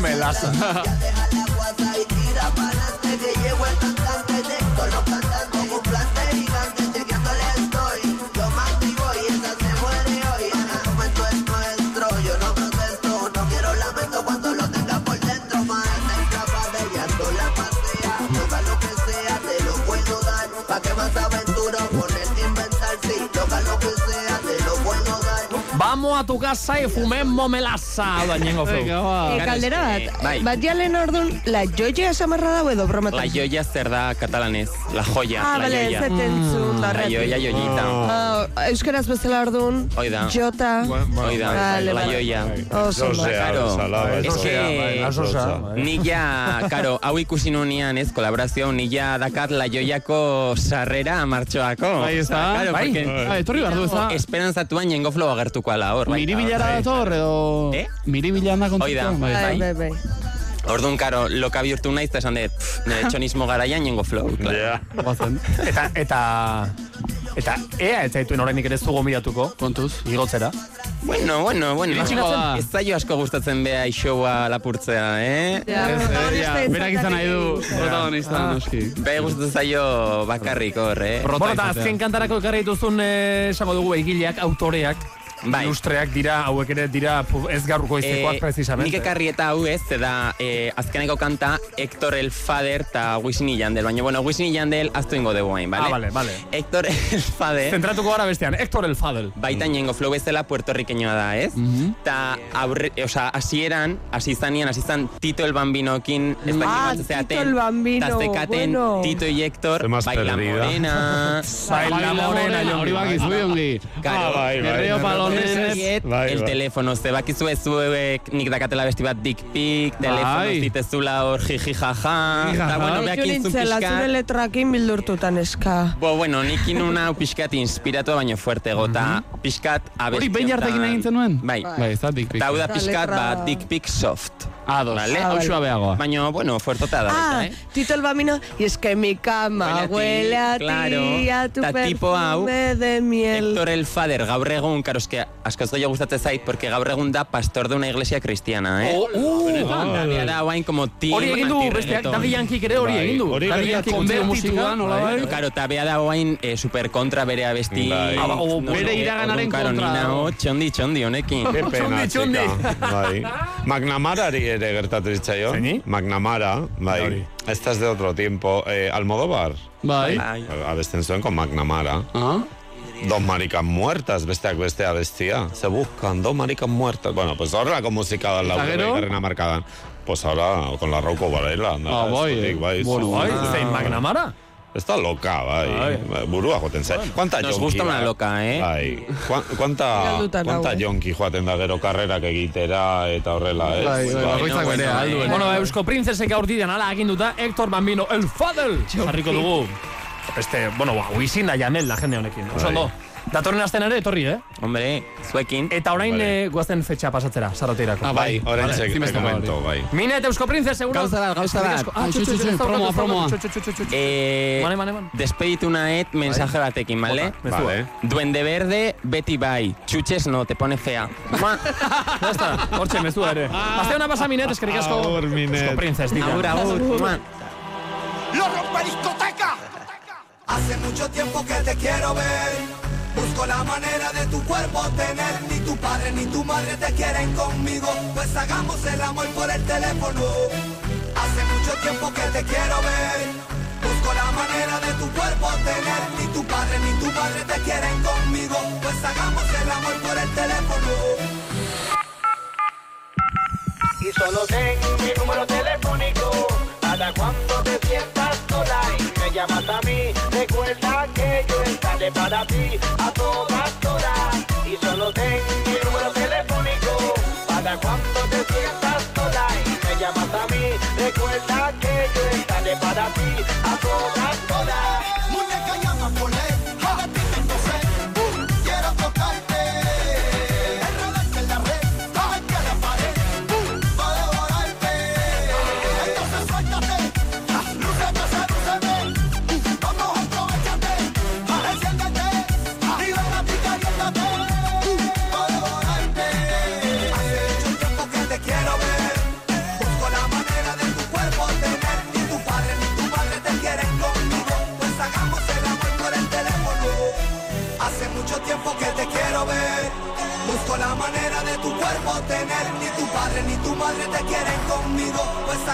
por a tu casa y fumemos melaza. Hau da, Niengo Flow. Venga, ba. E, Gara kaldera eske, bat, bai. bat jalen orduan, la joia esamarra dago edo bromatan? La joya zer da katalanez, la joya, Ah, la bale, joya. zeten zuen, da La joya, joyita. Ah, euskaraz bezala orduan, Hoi da. jota, Hoi da, Vale, la vale. joya. oso ondo. Zozea, Claro. bezala, bai, Es zozea, que- bai, bai. Ni ja, karo, hau ikusi nunean, ez, kolaborazio, ni ja dakat la joiako sarrera martxoako. Bai, ez da? Claro, Bai. porque- Ah, etorri behar du, ez da? Esperantzatuan jengo flow agertuko ala hor. Bai. Miribilara dator, edo... Eh? Miribilan da Hoi da. kontzertuan, bai. Bai, bai, bai. Orduan, karo, loka bihurtu naiz, eta esan dut, nire txonismo garaian jengo flow. claro. Ja. Guazen. Eta, eta, eta, ea, ez zaituen oraindik ere ez dugu miratuko. Kontuz. Igotzera. Bueno, bueno, bueno. Ez zaio asko gustatzen beha showa lapurtzea, eh? Ja, eh, berak izan nahi du protagonista, noski. Beha gustatzen zaio bakarrik hor, eh? Bueno, eta azken kantarako ekarri dituzun, eh, esango dugu, egileak, autoreak, Bai. ilustreak dira, hauek ere dira ez gaurko izekoak, Eh, precisamente. Nik ekarri eta hau ez, da eh, azkeneko kanta Héctor el Fader eta Wisin y Yandel. Baina, bueno, Wisin y Yandel aztu ingo dugu hain, bale? Ah, bale, bale. Héctor el Fader, Zentratuko gara bestean, Héctor el Fadel. baita nengo flow bezala puertorriqueñoa da, ez? Ta, aurre, osea, hasieran, hasi zanean, hasi zan Tito el Bambinokin, ez dakit Ah, zeaten, Tito el Bambino, ta zekaten bueno. Tito y más baila perdida. morena, Baila morena, hori bakizu, jongi. Claro, Ah, bai, bai. Guerrero Bai, el bai. telefono, ze bakizu ez zuek nik dakatela besti bat dick pic, telefono Bai. zitezula hor jiji jaja, eta jaja. bueno, Nik beakin zun nintzela zure pixkat. letrakin bildurtutan eska. Bo, bueno, nik inuna pixkat inspiratu baino fuertego, eta pixkat abesti. Hori behin jartekin egin zenuen? Bai. Bai, ez da dick pic. Eta hau da Eta pixkat, letra- ba, dick pic soft. Ados, Vale. hau suabeagoa. Baina, bueno, fuertota da, Ah, baita, eh? Tito el Bambino, y es que mi cama Huele a ti, huele a ti, claro. a tu Ta tipo hau, de miel. Héctor el Fader, gaur egun, karo, eske, askoz gehiago gustatzen zait, porque gaur egun da pastor de una iglesia cristiana, eh? Oh, uh, Benetan, da, guain, como ti... Hori egin du, besteak, Daddy Yankee ere hori Bai, egin du. hori Yankee zen konbertitua, nola bai. bai? Karo, eta bea da guain eh, super kontra bere abesti... Bai. Ah, ba, o, No, bere iraganaren karo, kontra ni dago. nao, txondi, txondi, honekin. Txondi, txika. Bai. McNamarari ere gertatu ditzaio. Zeini? McNamara, bai. Hori. Esta es de otro tiempo. Eh, Almodóvar. Bai. Bai. Abesten zuen con McNamara. Ah. Dos maricas muertas, besteak bestea bestia. Se buscan dos maricas muertas. Bueno, pues horrelako musika da lau Eta gero? garrena markadan. Pues ahora con la Rauco Varela. Ah, bai, bai. bueno, Bai, Ah. zein McNamara. Está loca, bai. Bai. Burua joten zai. Cuánta Nos jonki gusta da? una loca, eh? Bai. Cuánta eh. jonki joaten da gero karrerak egitera eta horrela, ez? Bai, bai, bueno, berea, eh. alduen. Bueno, Eusko Princesek aurtidean ala aginduta, Héctor Bambino, el Fadel, jarriko dugu. Beste, bueno, ba, Wisin da Janel da jende honekin. Oso Bai. ondo. Datorren asten ere, etorri, eh? Hombre, zuekin. Eta orain Vale. eh, guazen fetxa pasatzera, sarroteirako. Ah, Bai, orain Vale, ze- ezinbesteko te comento, bai. Minet Eusko Princes, seguro? Gauza bat, gauza bat. Ah, daukat, promoa, promoa. Eh, Mane, mane, mane. despeditu naet mensaje batekin, ¿vale? Mezua. Vale. Duende verde, beti bai. Chuches no, te pone fea. Ya está, hortxe mezu ere. Azte hona pasa Minet, eskerrik asko. Agur, Minet. Eusko Princes, dira. Agur, agur. ¡Lo rompe discoteca! Hace mucho tiempo que te quiero ver. Busco la manera de tu cuerpo tener. Ni tu padre ni tu madre te quieren conmigo. Pues hagamos el amor por el teléfono. Hace mucho tiempo que te quiero ver. Busco la manera de tu cuerpo tener. Ni tu padre ni tu madre te quieren conmigo. Pues hagamos el amor por el teléfono. Y solo ten mi número telefónico para cuando te sientas sola y me llamas a mí. Recuerda que yo estaré para ti a todas horas. Y solo ten mi número telefónico para cuando te sientas sola y me llamas a mí. Recuerda que yo estaré para ti a todas horas.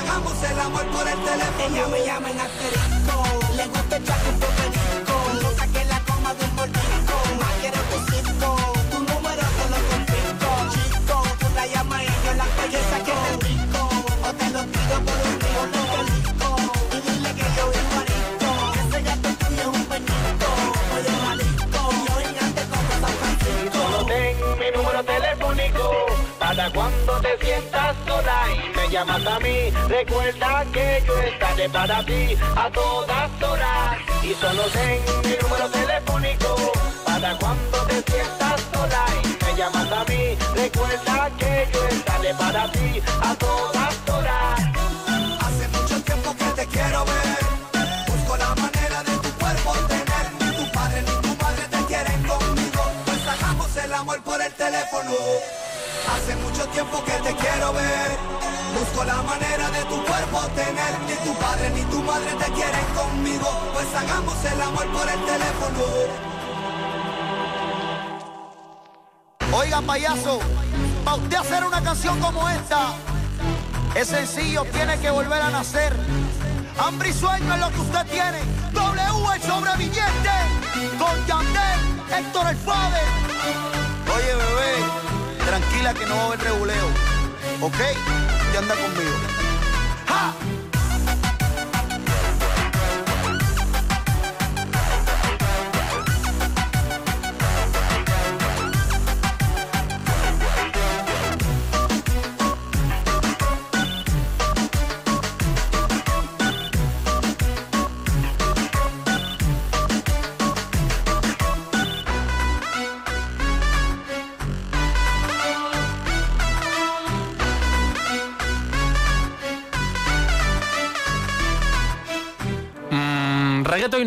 Hagamos el amor por el teléfono. Ella me llama en asterisco. Le gusta echar un llamas a mí. Recuerda que yo estaré para ti a todas horas. Y solo ten mi número telefónico. Para cuando te sientas sola y me llamas a mí. Recuerda que yo estaré para ti a todas horas. Hace mucho tiempo que te quiero ver. Busco la manera de tu cuerpo tener. Ni tu padre ni tu madre te quieren conmigo. Pues hagamos el amor por el teléfono. Hace mucho tiempo que te quiero ver. Busco la manera de tu cuerpo tener. Ni tu padre ni tu madre te quieren conmigo. Pues hagamos el amor por el teléfono. Oiga, payaso, para usted hacer una canción como esta, es sencillo, tiene que volver a nacer. Hambre y sueño es lo que usted tiene. W el sobreviviente, con Yandel, Héctor el Fader. Oye, bebé, tranquila que no va a haber reguleo. ¿Ok? Usted anda conmigo.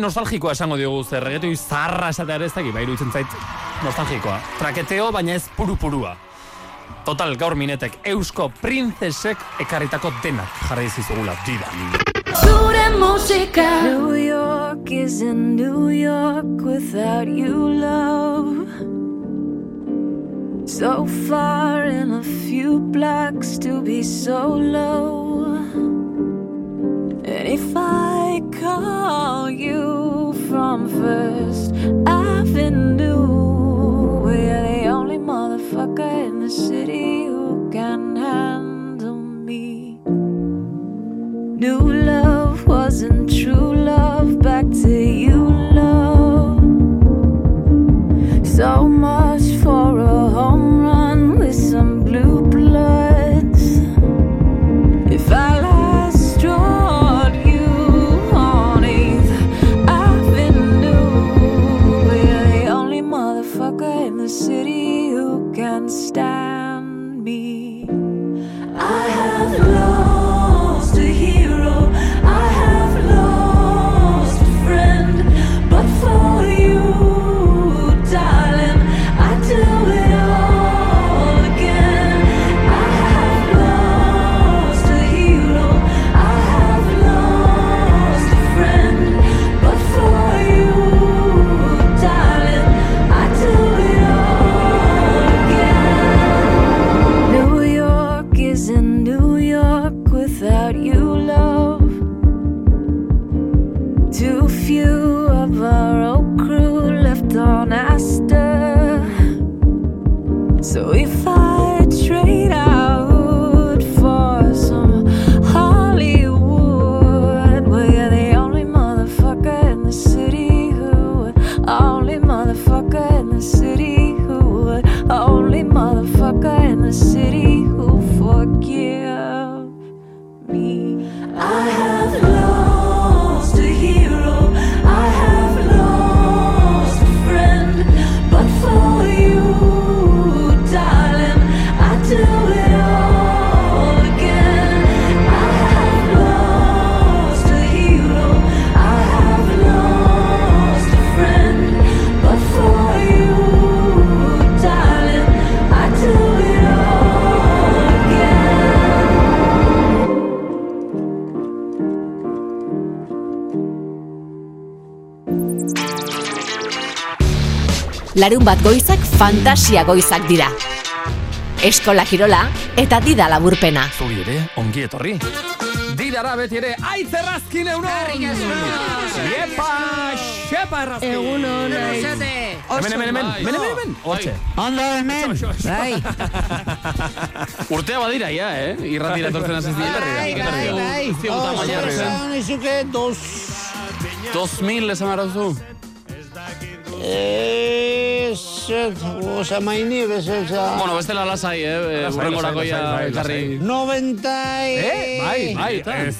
Nostalgikoa esango diogu, zer regetoi zaharra esatea ere ez dakit, bai iruditzen zait nostalgikoa. Traketeo, baina ez puru-purua. Total, gaur minetek, Eusko Princesek ekarritako denak jarri zizugula, didan. Zure musika New York isn't New York without you, love. So far in a few blocks to be so low. And if I call you from First Avenue, we're the only motherfucker in the city who can handle me. New love wasn't true love, back to you, Larun bat goizak fantasia goizak dira. Eskola kirola eta dida laburpena. Zuri ere, ongi etorri. Didara beti ere, aitzerrazkin euron! Iepa, xepa errazkin! Egun hona. Hemen, hemen, hemen, hemen, hemen, hemen, hortxe. Ondo hemen, bai. Urtea badira, ja, eh? Irratira etortzen hasi ziren. Bai, bai, bai. Maila esan izuke dos... Dos mil esan arazu. Ez, oza, maini, bezetza... Bueno, bestela lasai, eh? Lasai, Urrengorako ja lasai, lasai. ekarri. Noventa y... Eh, bai, bai, ez.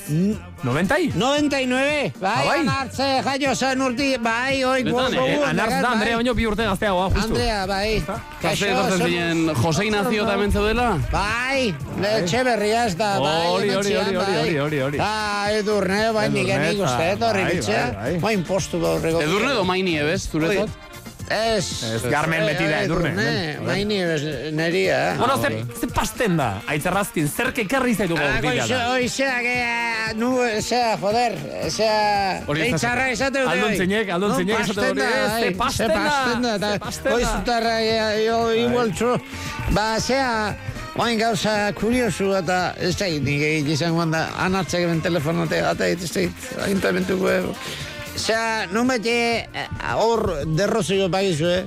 Noventa y? 99, bai, Ah, bai? anartze jaio zen urti, bai, oi, Betan, gogo, eh? Anartz da, Andrea baino bi urte gazteagoa, justu. Andrea, bai. Kaze etortzen zinen Jose Ignacio eta hemen zeudela? Bai, etxe berria ez da, bai. Hori, hori, hori, hori, bai. hori. Ah, edurne, bai, nik Edurne, enik uste, eta- etorri bai, bitxea. bai, bai. Oin postu gaurreko. Edurne do maini ebez, zuretzat? Ez. Ez, Carmen beti da, edurne. Maini bez, neria. eh? Bueno, ze, ze pasten da, aitzerrazkin, zerk ekarri zaitu gaur Ah, dira goize, da. oizeak, eh, nu, zea, joder, zea, Hori ez da- deitzarra esate dute. Bai. zeinek, aldun No, zeinek esate pasten hori, da, ez, bai, ze pasten da, pasten da, ze eta pasten da. goizutarra, ja, jo, igual txu, ba, zea, oin gauza kuriosu eta ez da nik egit izango da, anartzak ben telefonote, eta ez da intamentuko, zea, nun beti, eh, hor, derrozio bagizu, eh?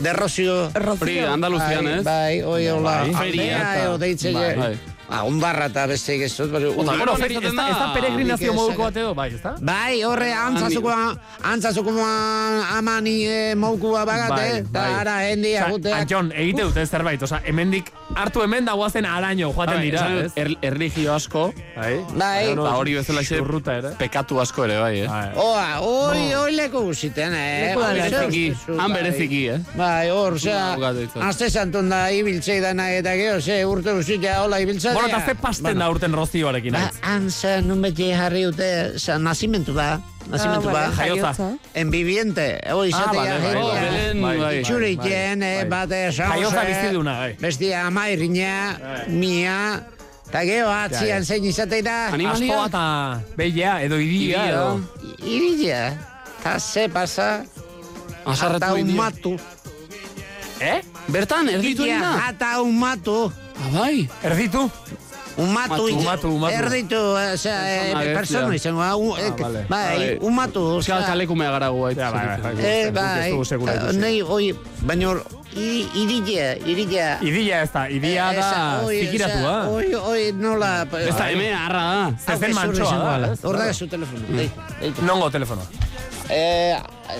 Derrozio. Hori, Andaluzian, Bai, ez? Bai, oi, hola. Bai. Feria eo. Bai, bai. Ah, ondarra eta beste dut, baina... Ota, bueno, feri, ez da, ez da peregrinazio moduko bat edo, bai, ez da? Bai, horre antzazuko, antzazuko amani e, moukua bagate, eta ara hendi Osa, agutea. Antxon, egite dute zerbait, osa, hemendik hartu hemen dagoazen araño joaten Bai, dira, er, erligio asko, Bai, Bai. eta hori bezala xe, Urruta ere. pekatu asko ere, bai, eh? Bai. Oa, hori, hori leku guziten, eh? Leku da, Hori Bereziki, han bai. bereziki, eh? Bai, hor, zera, azte santun da ibiltzei dana eta gero, ze urte guztia hola ibiltzea. Bueno, eta ze pasten da urten rozioarekin, Ba, aiz? han zen, nun beti jarri dute, zen, nazimentu da. Nazimentu Ah, ba. vale, jaiotza. En viviente, Ah, izatea. bai. Txuriken, bai, eh, bai. bat esan. Jaiotza biziduna, bai. Bestia amairina, mia, eta geho atzian zein izatea da. Animalia? Astoa eta beia, edo Idia. edo... Irila, eta ze pasa, idia. umatu. Eh? Bertan, erditu egin da? Ata umatu. Ah, bai. Erditu? Umatu, Umatu, umatu. erditu, osea, Persona agertzea. persona izango, da, u- eh, vale. bai, umatu, Euskal osea, kalekumea gara guait. Ja, bai, bai, bai. eh, ez bai, nei, oi, baina, i- irila, irila. Idia ez da, idia da zikiratua. Oi, oi, nola... Ez da, eme, arra da. Zezen mantxoa da. ez? Hor da zu telefono. Nongo telefono. Eh,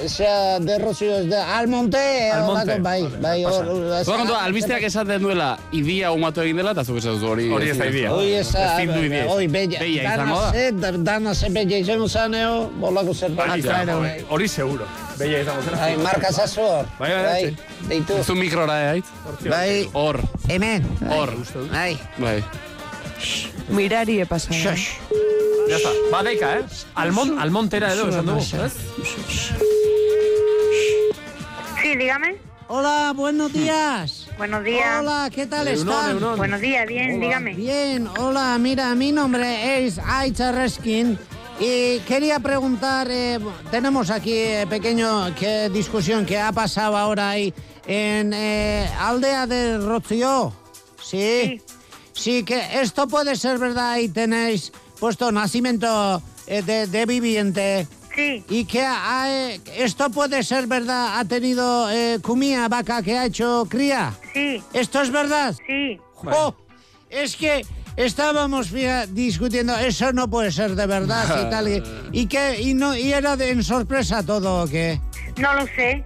sea, de Rocío, de Almonte, Almonte. bai, bai, hor... Zua kontua, albisteak esaten duela, idia umatu egin dela, eta zuk esatu hori. Hori ez da idia. Ezin du idia. oi, bella, Bella izango da. da- dana ze bella izango zaneo, bolako zerbait. Hori, Bai, hori- hori seguro. Beia izango zera. Bai, marka zazu hor. Bai, bai, bai. deitu. Zu mikrora, eh? Bai, Hor, hemen. hor. Bai, Bai. Mirari epasa. xox. Ya está. Badeika, eh? Almon, almontera edo, esan dugu, ez? Sí, dígame. Hola, buenos días. Buenos días. Hola, ¿qué tal están? eunon. Buenos días, bien, dígame. Bien, hola, mira, mi nombre es Aicha Reskin y quería preguntar, eh, tenemos aquí eh, pequeño que discusión que ha pasado ahora ahí en eh, Aldea de Rocío, ¿sí? Sí, que esto puede ser verdad y tenéis puesto nacimiento eh, de, de viviente. Sí, Y que ha- esto puede ser verdad, ha tenido eh, cumía vaca que ha hecho cría. sí, ¿Esto es verdad? sí. ¡Jo! Es que estábamos fija, discutiendo, eso no puede ser de verdad y tal. Y, y que y no y era de, en sorpresa todo o qué. No lo sé.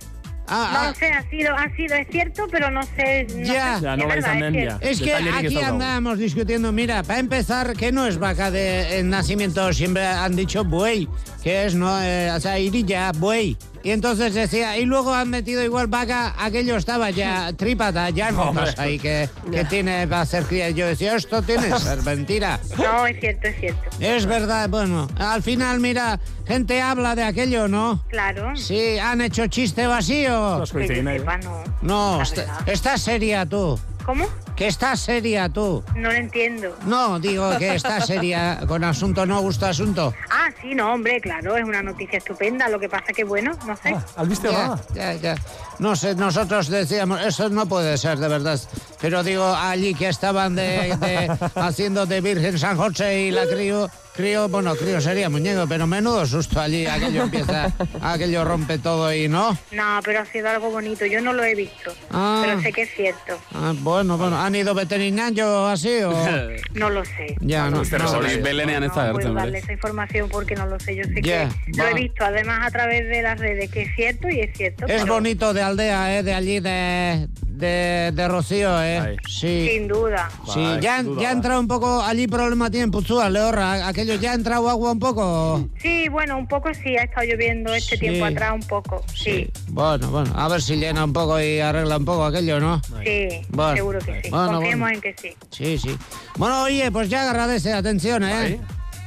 Ah, No ah, sé, ha sido, ha sido, es cierto, pero no sé. No Ya. sé, Ya, es no vais verdad, a es Nendia. cierto. es que aquí andábamos discutiendo, mira, para empezar, que no es vaca de en nacimiento, siempre han dicho buey, que es, ¿no? Eh, o sea, irilla, buey. Y entonces decía, y luego han metido igual vaca, aquello estaba ya trípata, ya no pasa ahí que, que tiene para hacer cría. Yo decía, esto tiene que ser mentira. No, es cierto, es cierto. Es verdad, bueno, al final, mira, gente habla de aquello, ¿no? Claro. Sí, han hecho chiste vacío. Los Que yo coitzegin nahi. sepa, no. No, La est- verdad. estás seria tú. ¿Cómo? Que estás seria tú. No lo entiendo. No, digo que estás seria con asunto no gusto asunto. Ah, sí, no, hombre, claro, es una noticia estupenda. Lo que pasa que, bueno, no sé. Ah, albiste Ya, bada. ya, ya. No sé, nosotros decíamos, eso no puede ser de verdad. Pero digo, allí que estaban de, de- haciendo de Virgen San José y la crío, crío, bueno, crío sería muñeco, pero menudo susto allí, aquello empieza, aquello rompe todo y no. No, pero ha sido algo bonito. Yo no lo he visto. Ah. Pero sé que es cierto. Ah, bueno, bueno, ¿han ido veterinarios así o...? No lo sé. Ya, no. Albiste no. no Hori sabía. belenean ez No gertzen, darle berez. esa información porque no lo sé. Yo sé Ya, que lo va. he visto además a través de las redes, que es cierto y es cierto. Es pero bonito de aldea, ¿eh? De allí, de, de, de Rocío, ¿eh? Ahí. Sí. Sin duda. Sí, ya, duda, ya ha entrado un poco, allí problema tiene Putzúa, Leorra, aquello ya ha entrado agua un poco. Sí, bueno, un poco sí, ha estado lloviendo este Sí. tiempo atrás, un poco. Sí, Bueno, bueno, a ver si llena un poco y arregla un poco aquello, ¿no? sí, Bueno. seguro que sí. Bueno, Confiemos bueno. en que sí. Sí, sí. Bueno, oye, pues ya agradece, atención, ¿eh? Ahí.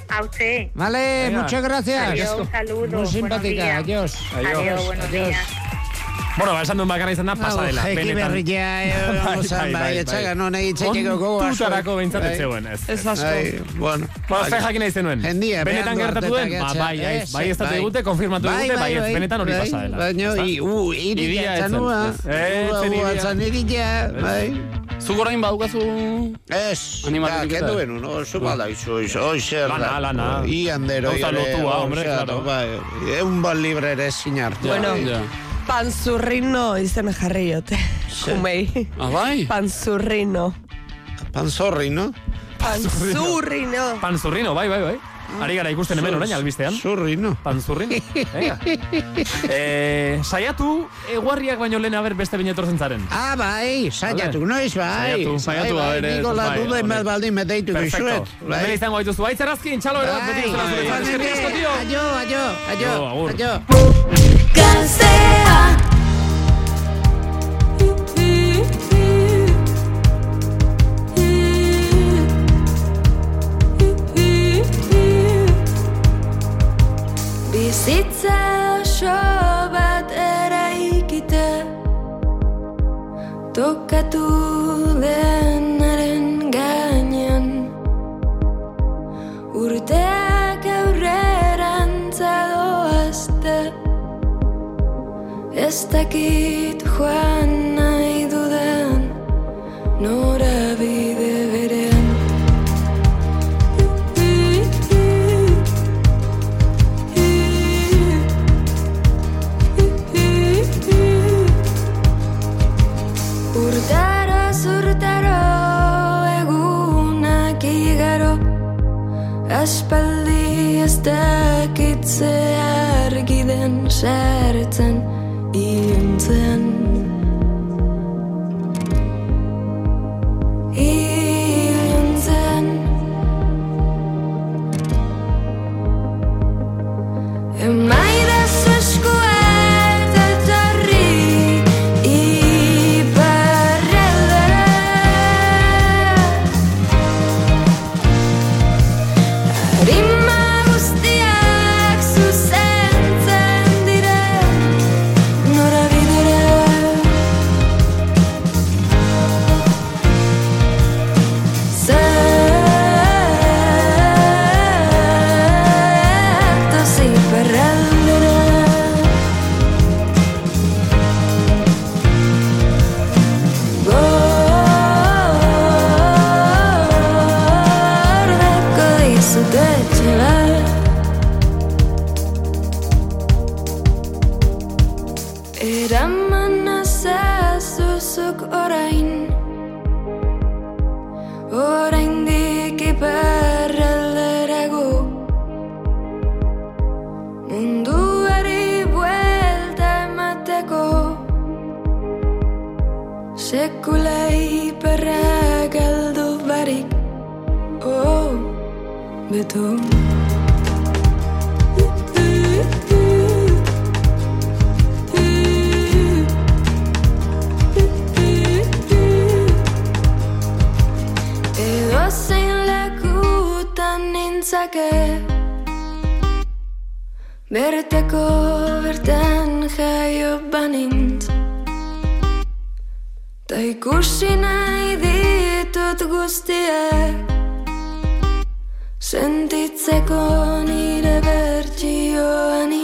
A usted. Vale, Venga. muchas gracias. Adiós, un saludo. Muy simpática, adiós. Adiós, buenos Adiós. días. Bueno, ba, esan duen bakarra izan da, pasa dela. Eki benetan. berria, eh, vamos a, bai, etxaga, non egin txekiko gogo asko. Kontutarako behintzat Bai. ez. Ez asko. Bai, bueno. Bueno, ze jakin nahi zenuen. Jendia, Benetan gertatu den? Ba, bai, bai, Ez, bai, ez bai. digute, konfirmatu Bai, digute, bai, bai, bai, benetan hori bai, pasa dela. Baina, u, Iria iridia etzen, txanua. ez. Eh, zen Ua, iria. bai. Zuk orain badukazu... Ez, kendu benu, no, zu balaizu, oi zer da. Lana, lana. Iandero, Gauza ere, lotua, o hombre, sea, claro. Bai, eun bat libre ere sinartu. Bueno. Ja. Panzurrino izen jarri jote. Jumei. Ah, bai? Panzurrino. Panzorri, no? Panzurrino. Panzurrino, bai, bai, bai. Ari gara ikusten hemen orain albistean. Zurri, no? Panzurrino. Venga. eh, saiatu, eguarriak baino lehen aber beste binetorzen zaren. Ah, bai, saiatu, noiz, bai. Saiatu, saiatu, bai, a ber, bai, Nikola bai, duden honek. bat baldin meteitu Perfecto. dizuet. Hemen izango gaituzu. Aitzer azkin, txalo ero bat beti Bai, duzula zure. bai, Eskerrik asko, tio. Aio, aio, aio, aio. Gaztea bizitza oso bat eraikita tokatu denaren gainean. Urteak aurreran zadoazte. Ez dakit joan nahi dudan norabit aspaldi ez dakitze argiden sartzen iluntzen bateau. Edo zein lekutan nintzake. Bertako bertan jaio banintz. Ta ikusi nahi ditut guztiak. Sentitzeko nire bertsioan ikusi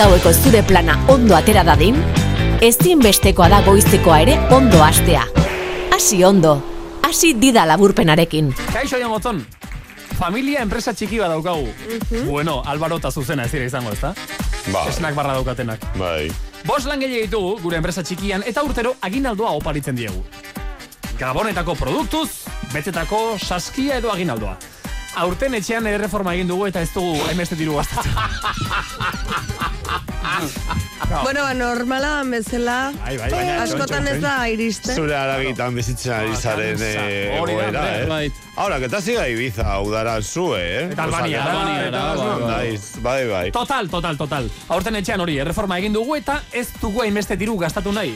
gaueko zure plana ondo atera dadin, ezinbestekoa da goiztekoa ere ondo hastea. Hasi ondo, hasi dida laburpenarekin. Kaixo Jon Gotzon. Familia enpresa txiki bat daukagu. Bueno, Albaro eta Zuzena ez dira izango, ezta? Bai. Esnak barra daukatenak. Bai. Bos langile ditugu gure enpresa txikian eta urtero aginaldoa oparitzen diegu. Gabonetako produktuz, betetako saskia edo aginaldoa. Aurten etxean ere reforma egin dugu eta ez dugu hainbeste diru gastatzen. Bueno, ba, normala dan bezala, Bai, bai, baina askotan ez da iristen. Zure aragitan bizitzen ari zaren eh, egoera, eh? Bai. Ahora, que te siga Ibiza, udara zue, eh? Eta Albania, Albania, eta bai, bai, bai. bai, bai. Total, total, total. Aurten etxean hori, erreforma egin dugu eta ez dugu hainbeste diru gastatu nahi.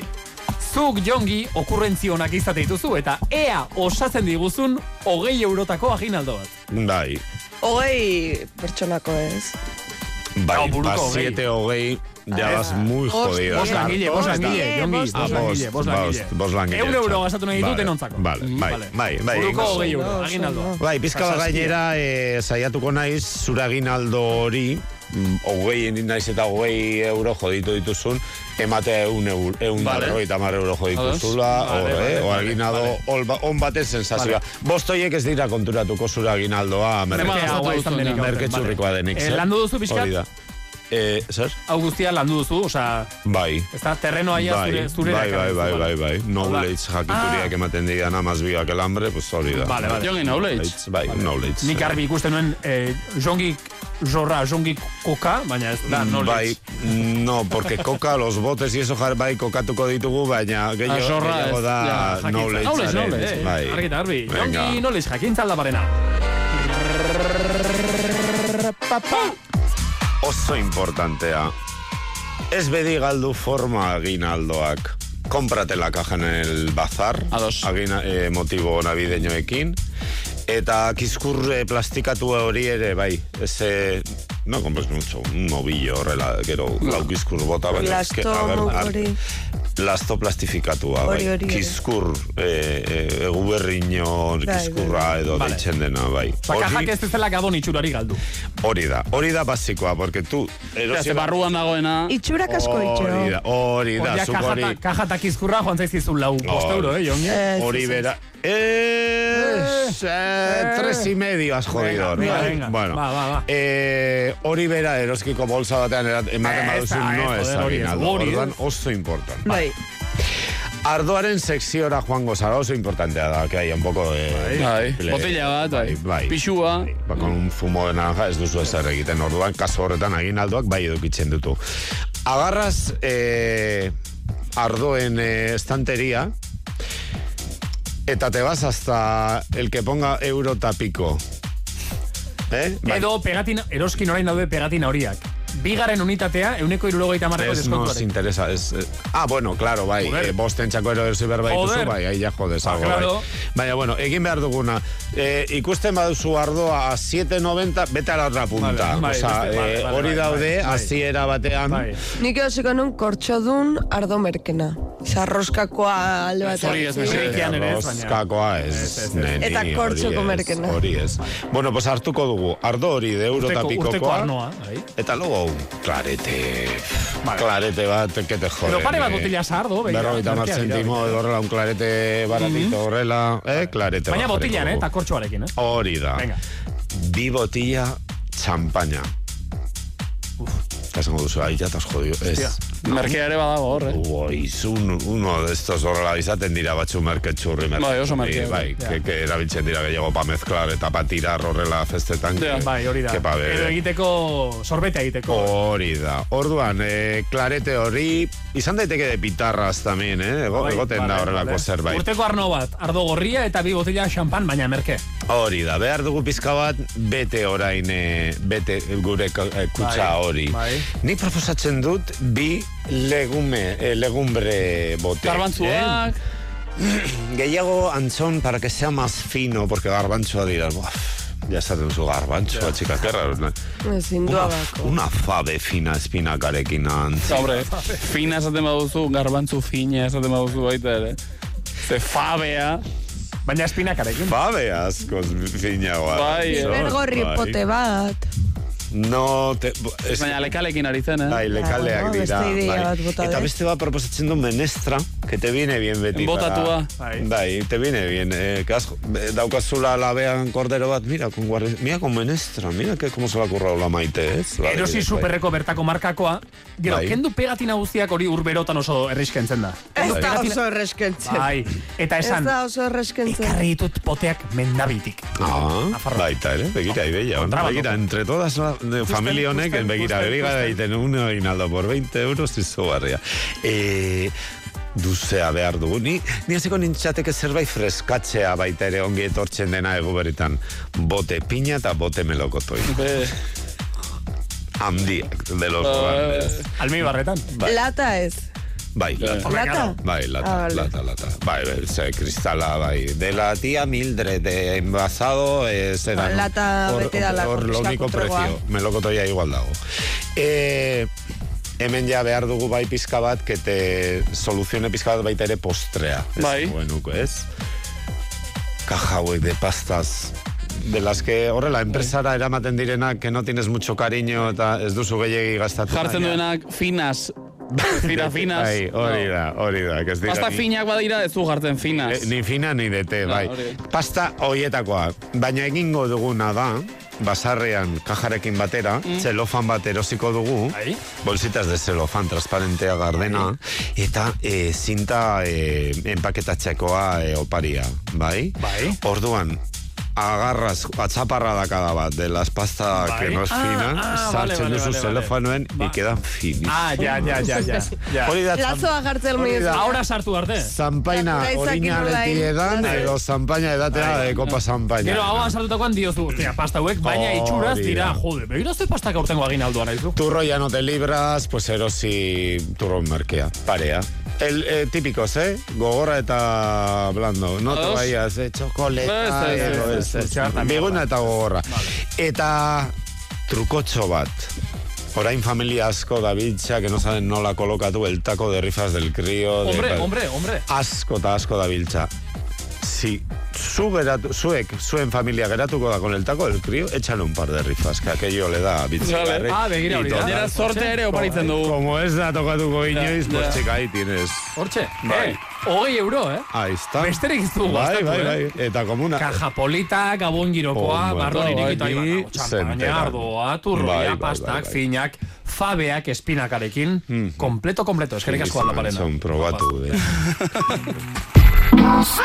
Zuk jongi okurrentzionak izate dituzu eta ea osatzen diguzun hogei eurotako aginaldo bat. Bai, Hogei pertsonako ez. Bai, buruko ba, hogei. siete hogei, ja Ah, vas muy bost, jodido. Bost langile, bost langile, jongi, bost. Ah, bost langile, bost langile. bost langile. Eun euro gastatu nahi ditut Vale, denontzako. Vale, bai, Vale. bai, bai. Buruko egingo hogei euro, aginaldo. Bai, pizka gainera e, saiatuko naiz zure aginaldo hori mm, hogei naiz eta hogei euro joditu dituzun ematea eun, euro, eun Vale. vale. eta mar euro jodituzula Vale, hor, vale, eh? vale, vale. ba- on batez sensazioa. Bostoiek ez dira konturatuko zure aginaldoa merketxurrikoa vale. denik. Eh, zer? landu duzu pixkat? Eh, zer? Hau guztia landu duzu, osea, Bai. ez da, terrenoa ia Bai, zure, zure bai, bai, bai, bai, bai. Knowledge Ah. jakituriak ematen dian amaz biak el hambre, pues hori da. Vale, vale. Jongi knowledge. Bai, knowledge. Nik argi ikusten nuen eh, jongi jorra, jongi koka, baina ez da, Bai, knowledge. no, porque coca, los botes y eso jar bai kokatuko ditugu, baina gehiago, zorra gehiago ez, da ja. Knowledge, knowledge, aren, eh, bai. argi eta garbi. Venga. Jongi knowledge, jakintza aldabarena. Oso importantea. Ez bedi galdu forma aginaldoak. Cómprate la caja en el bazar. Ados. Agina, eh, motibo navideñoekin. Eta kizkur plastikatu hori ere, bai. Ez, eh, no compres mucho, un ovillo horrela, gero lau kizkur bota, baina Lasto a ber, ar- hori. lasto plastifikatua, bai. Hori, hori. Kizkur, eh, eh, eguberriño, Bai, kizkurra edo Vale. deitzen dena, bai. Osa, kajak ez dezela gabon itxurari galdu. Hori da, hori da basikoa, porque tu... Ja, ze barruan dagoena... Itxurak asko itxo. Hori da, hori da, Hori zuk hori... kajata, kajatak izkurra joan zaizkizun lau bost Hori. euro, eh, jongi? Hori ez. bera... Es, eh, tres y medio has jodido. Venga, ¿no? venga, Bueno, va, va, va. Eh, hori bera eroskiko bolsa batean ematen Ez baduzu no ez, hori aginaldo. Orduan oso importante. Bai. Ardoaren sekziora joango zara oso importantea da, que haya un poco de... Bai, ple- botella bat, bai. bai. Pixua. Bai, ba, con un zumo de naranja ez duzu ezer egiten orduan, kasu horretan aginaldoak bai edukitzen dutu. Agarras eh, ardoen eh, estanteria eta te vas hasta el que ponga euro tapico. Eh? Bai. Edo pegatina, eroskin orain daude pegatina horiak. Bigaren unitatea, euneko irurogeita marreko Ez nos deskontuarekin. interesa. Es, eh, ah, bueno, claro, bai. Joder. Eh, bosten txako ero erzi berba Joder. dituzu, bai, ahí ja jodes Ba, algo, claro. bai. Baina, bueno, egin behar duguna. Eh, ikusten baduzu ardoa a 7.90, vete a la otra punta. Vale, bai, Osa, beste- vale, eh, vale, hori bai, daude, bai, bai. hasiera batean. Bai. Nik erosiko nun kortxodun ardo merkena. Zarroskakoa alde batean. Hori ez. Ikian ere ez, baina. Roscakoa ez, Ez, ez, ez. neni, Eta kortxoko ez, merkena. Hori ez. Bueno, pues hartuko dugu, ardo hori de euro Urteko, urteko tapikokoa. arnoa, bai. Eta luego un clarete, Vale. clarete bat, que te joden. Edo pare bat botella sardo, begira. Berrogeita mar merkeak dira, zentimo, begira. edo horrela, un clarete baratito horrela, eh, clarete Baina bat botillan, eh, eta kortxoarekin, eh? Hori da. Venga. Bi botilla champaña. Esango duzu, te has jodido. Hostia. Ez. Merkea ere badago hor, eh? Uy, un, uno de estos horrela izaten dira batzu merketxurri. Bai, oso merke, Bai, ja. que, que erabiltzen dira gehiago pa mezclar eta pa tirar horrela festetan. Ja. que- Bai, hori da. que pa bere. Edo egiteko, sorbete egiteko. Hori da. Orduan, eh, clarete hori, izan daiteke de pitarras tamien, eh? Ego, Bai, egoten da vale, horrelako vale. zerbait. Urteko arno bat, ardo gorria eta bi botella xampan, baina merke. Hori da, behar dugu pizka bat bete orain, eh, bete gure eh, kutsa Bai, hori. bai. Ni proposatzen dut bi legume, eh, legumbre bote. Garbantzuak... Eh? Gehiago antzon para que sea más fino, porque garbantzua dira, buah, ya esaten zu garbantzua, txika, kerra. Ezin Una, duagako. una fabe fina espinakarekin antz. Eta, hombre, fina esaten baduzu, garbantzu fina esaten baduzu baita ere. Ze fabea... Baina espinakarekin. Fabe askoz finagoa. Bai, eh. Bergorri Bai. pote bat. No, te, es, Baina lekalekin ari zen, eh? Bai, lekaleak bueno, dira. bai. Eta beste bat proposatzen du menestra, que te viene bien beti. Botatua. para- Bai, te viene bien. Eh, eh, daukazula labean cordero bat, mira, con, guardi, mira, con menestra, mira que como se la ha currado la maite, ez? La Erosi adibidez, superreko bertako markakoa, gero, Bai. kendu pegatina guztiak hori urberotan oso erriskentzen da. Ez Kendu da oso erreskentzen. Bai, eta Ez esan, da oso erreskentzen. ekarri ditut poteak mendabitik. Ah, baita ere, begira, ideia. Begira, entre todas la de familia honek, begira, begira, justen. egiten un aguinaldo por 20 euros izugarria. Eh, duzea behar dugu. Ni, ni hasiko nintzateke zerbait freskatzea baita ere ongi etortzen dena egu beritan. Bote piña eta bote melokotoi. Be, Handiak, de los Bai. grandes. Almibarretan. Bai. Lata ez. Bai, lata. Lata? Bai, lata, Ah, vale. lata, lata. Bai, bai, ze, kristala, bai. De la tía Mildred, de envasado, eh, zera, no? Lata Hor- bete dalako, Hor, lo único precio, melokotoia igual dago. Eh, hemen ja behar dugu bai pizka bat, que te solucione pizka bat baita ere postrea. Bai. Buenuko, ez? Caja hauek de pastas de las que horrela enpresara eramaten direnak que no tienes mucho cariño eta ez duzu gehiegi gastatu. Jartzen duenak finas. Finas. Bai, hori da, hori da. que ez dira Pasta ni- finak badira ez du jartzen. Eh, ni fina ni de te, Ja, bai. hori. Pasta hoietakoa. Baina egingo duguna da, basarrean kajarekin batera, Mm. zelofan bat erosiko dugu, Bai. bolsitas de zelofan transparentea gardena, eta e, zinta e, empaketatzekoa e, oparia, bai? Bai. Orduan, agarras, atzaparra da cada bat, de las pasta Bai. que no es Ah, fina, ah, sartzen vale, vale, duzu vale, zelofanoen, vale. y quedan finis. Ah, ja, ja, ja, ja. ja. Hori da, Lazoa jartzen. Ahora sartu arte. Zampaina orina izakin beti online. edan, Bai. edo zampaina edatea de kopa zampaina. Gero hau sartutakoan diozu, ostia, pasta hauek, baina Hori itxuraz dira, jode, begira ze pasta gaurtengo agin alduan aizu. Turro ya no te libras, pues erosi turron merkea, parea. El eh, típicos, ¿eh? Gogorra eta blando. No te vayas, eh? Ez, Biguna eta gogorra. Eta trukotxo bat. Orain familia asko dabiltza, que no saben nola kolokatu el taco de rifas del crío. de- Hombre, hombre, hombre. asko eta asko dabiltza. Si zu geratu, zuek, zuen familia geratuko da con el taco del crío, échale un par de rifas, que aquello le da bitzigarri. Ah, begira hori da. Gainera sorte ere oparitzen dugu. Como ez da tokatuko inoiz, pues chica, ahí tienes. Hortxe, Bai. eh, hogei euro, eh? Ahí está. Besterik ez dugu Bai, gastatu, bai, eh? bai. Eta komuna. Kaja polita, gabon girokoa, Hombre, bardonirik eta bai, txampaina, zentera. ardoa, Bai, turroia, bai, bai, pastak, bai. finak, fabeak espinakarekin, kompleto, kompleto, eskerrik asko aldapalena. Son probatu, eh. não Mr.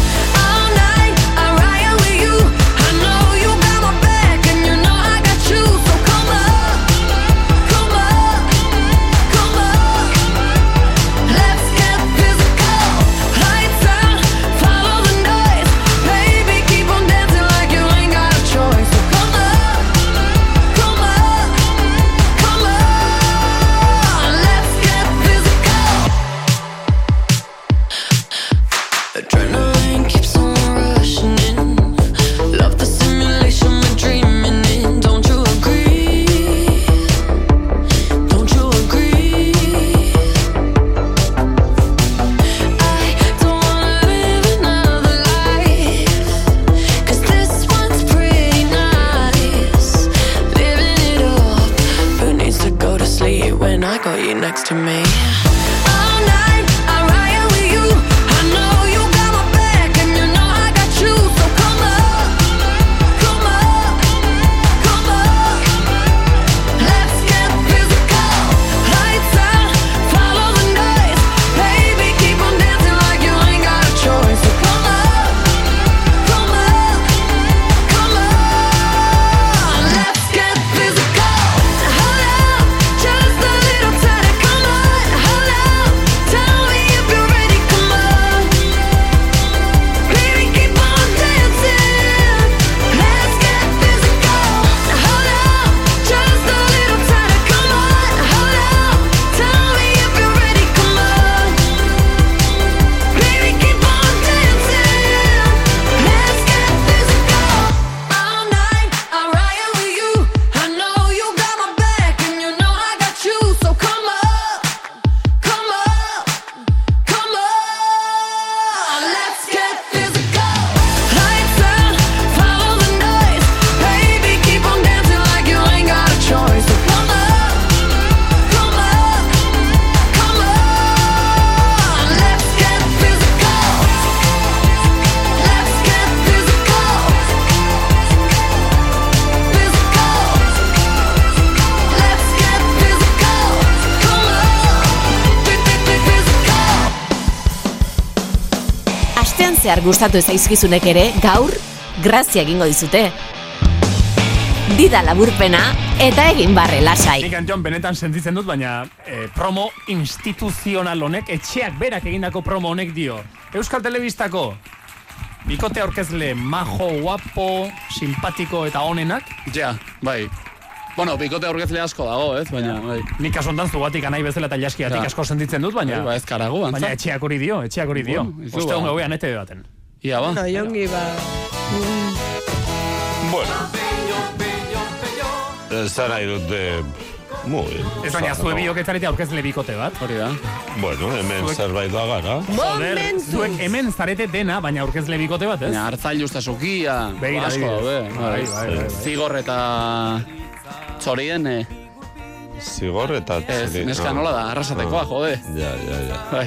Gustatu zaizkizunek ere, gaur, grazia egingo dizute. Dida laburpena eta egin barre lasai. Nik Antion benetan sentitzen dut, baina eh, promo instituzional honek, etxeak berak egindako promo honek dio. Euskal Telebistako, bikote aurkezle majo, guapo, simpatiko eta onenak. Ja, bai. Bueno, bikote aurkezle asko dago, ez? Baina, bai. Nik kasu hontan zugatik anai bezala eta jaskiatik Ja. asko sentitzen dut, baina... Bai, ba, ez karagu, antza. Baina etxeak hori dio, etxeak hori dio. Bueno, izu Uste ba. hongo goean ete baten. Ia, ba. No, jongi, ba. Bueno. Ez da nahi dute... Muy. Ez baina zue biok ez zarete aurkezle bikote bat. Hori da. Bueno, hemen Zuek- zerbait da gara. Joder, zuek hemen zarete dena, baina aurkezle bikote bat, ez? Baina hartzailu eta sukia, asko adibidez. daude. Bai, bai, bai, bai. Zigor eta txorien, eh, Zigor eta... ez, txiri- neska ah. nola da, arrasatekoa, Ah. jode. Ja, ja, ja. Bai.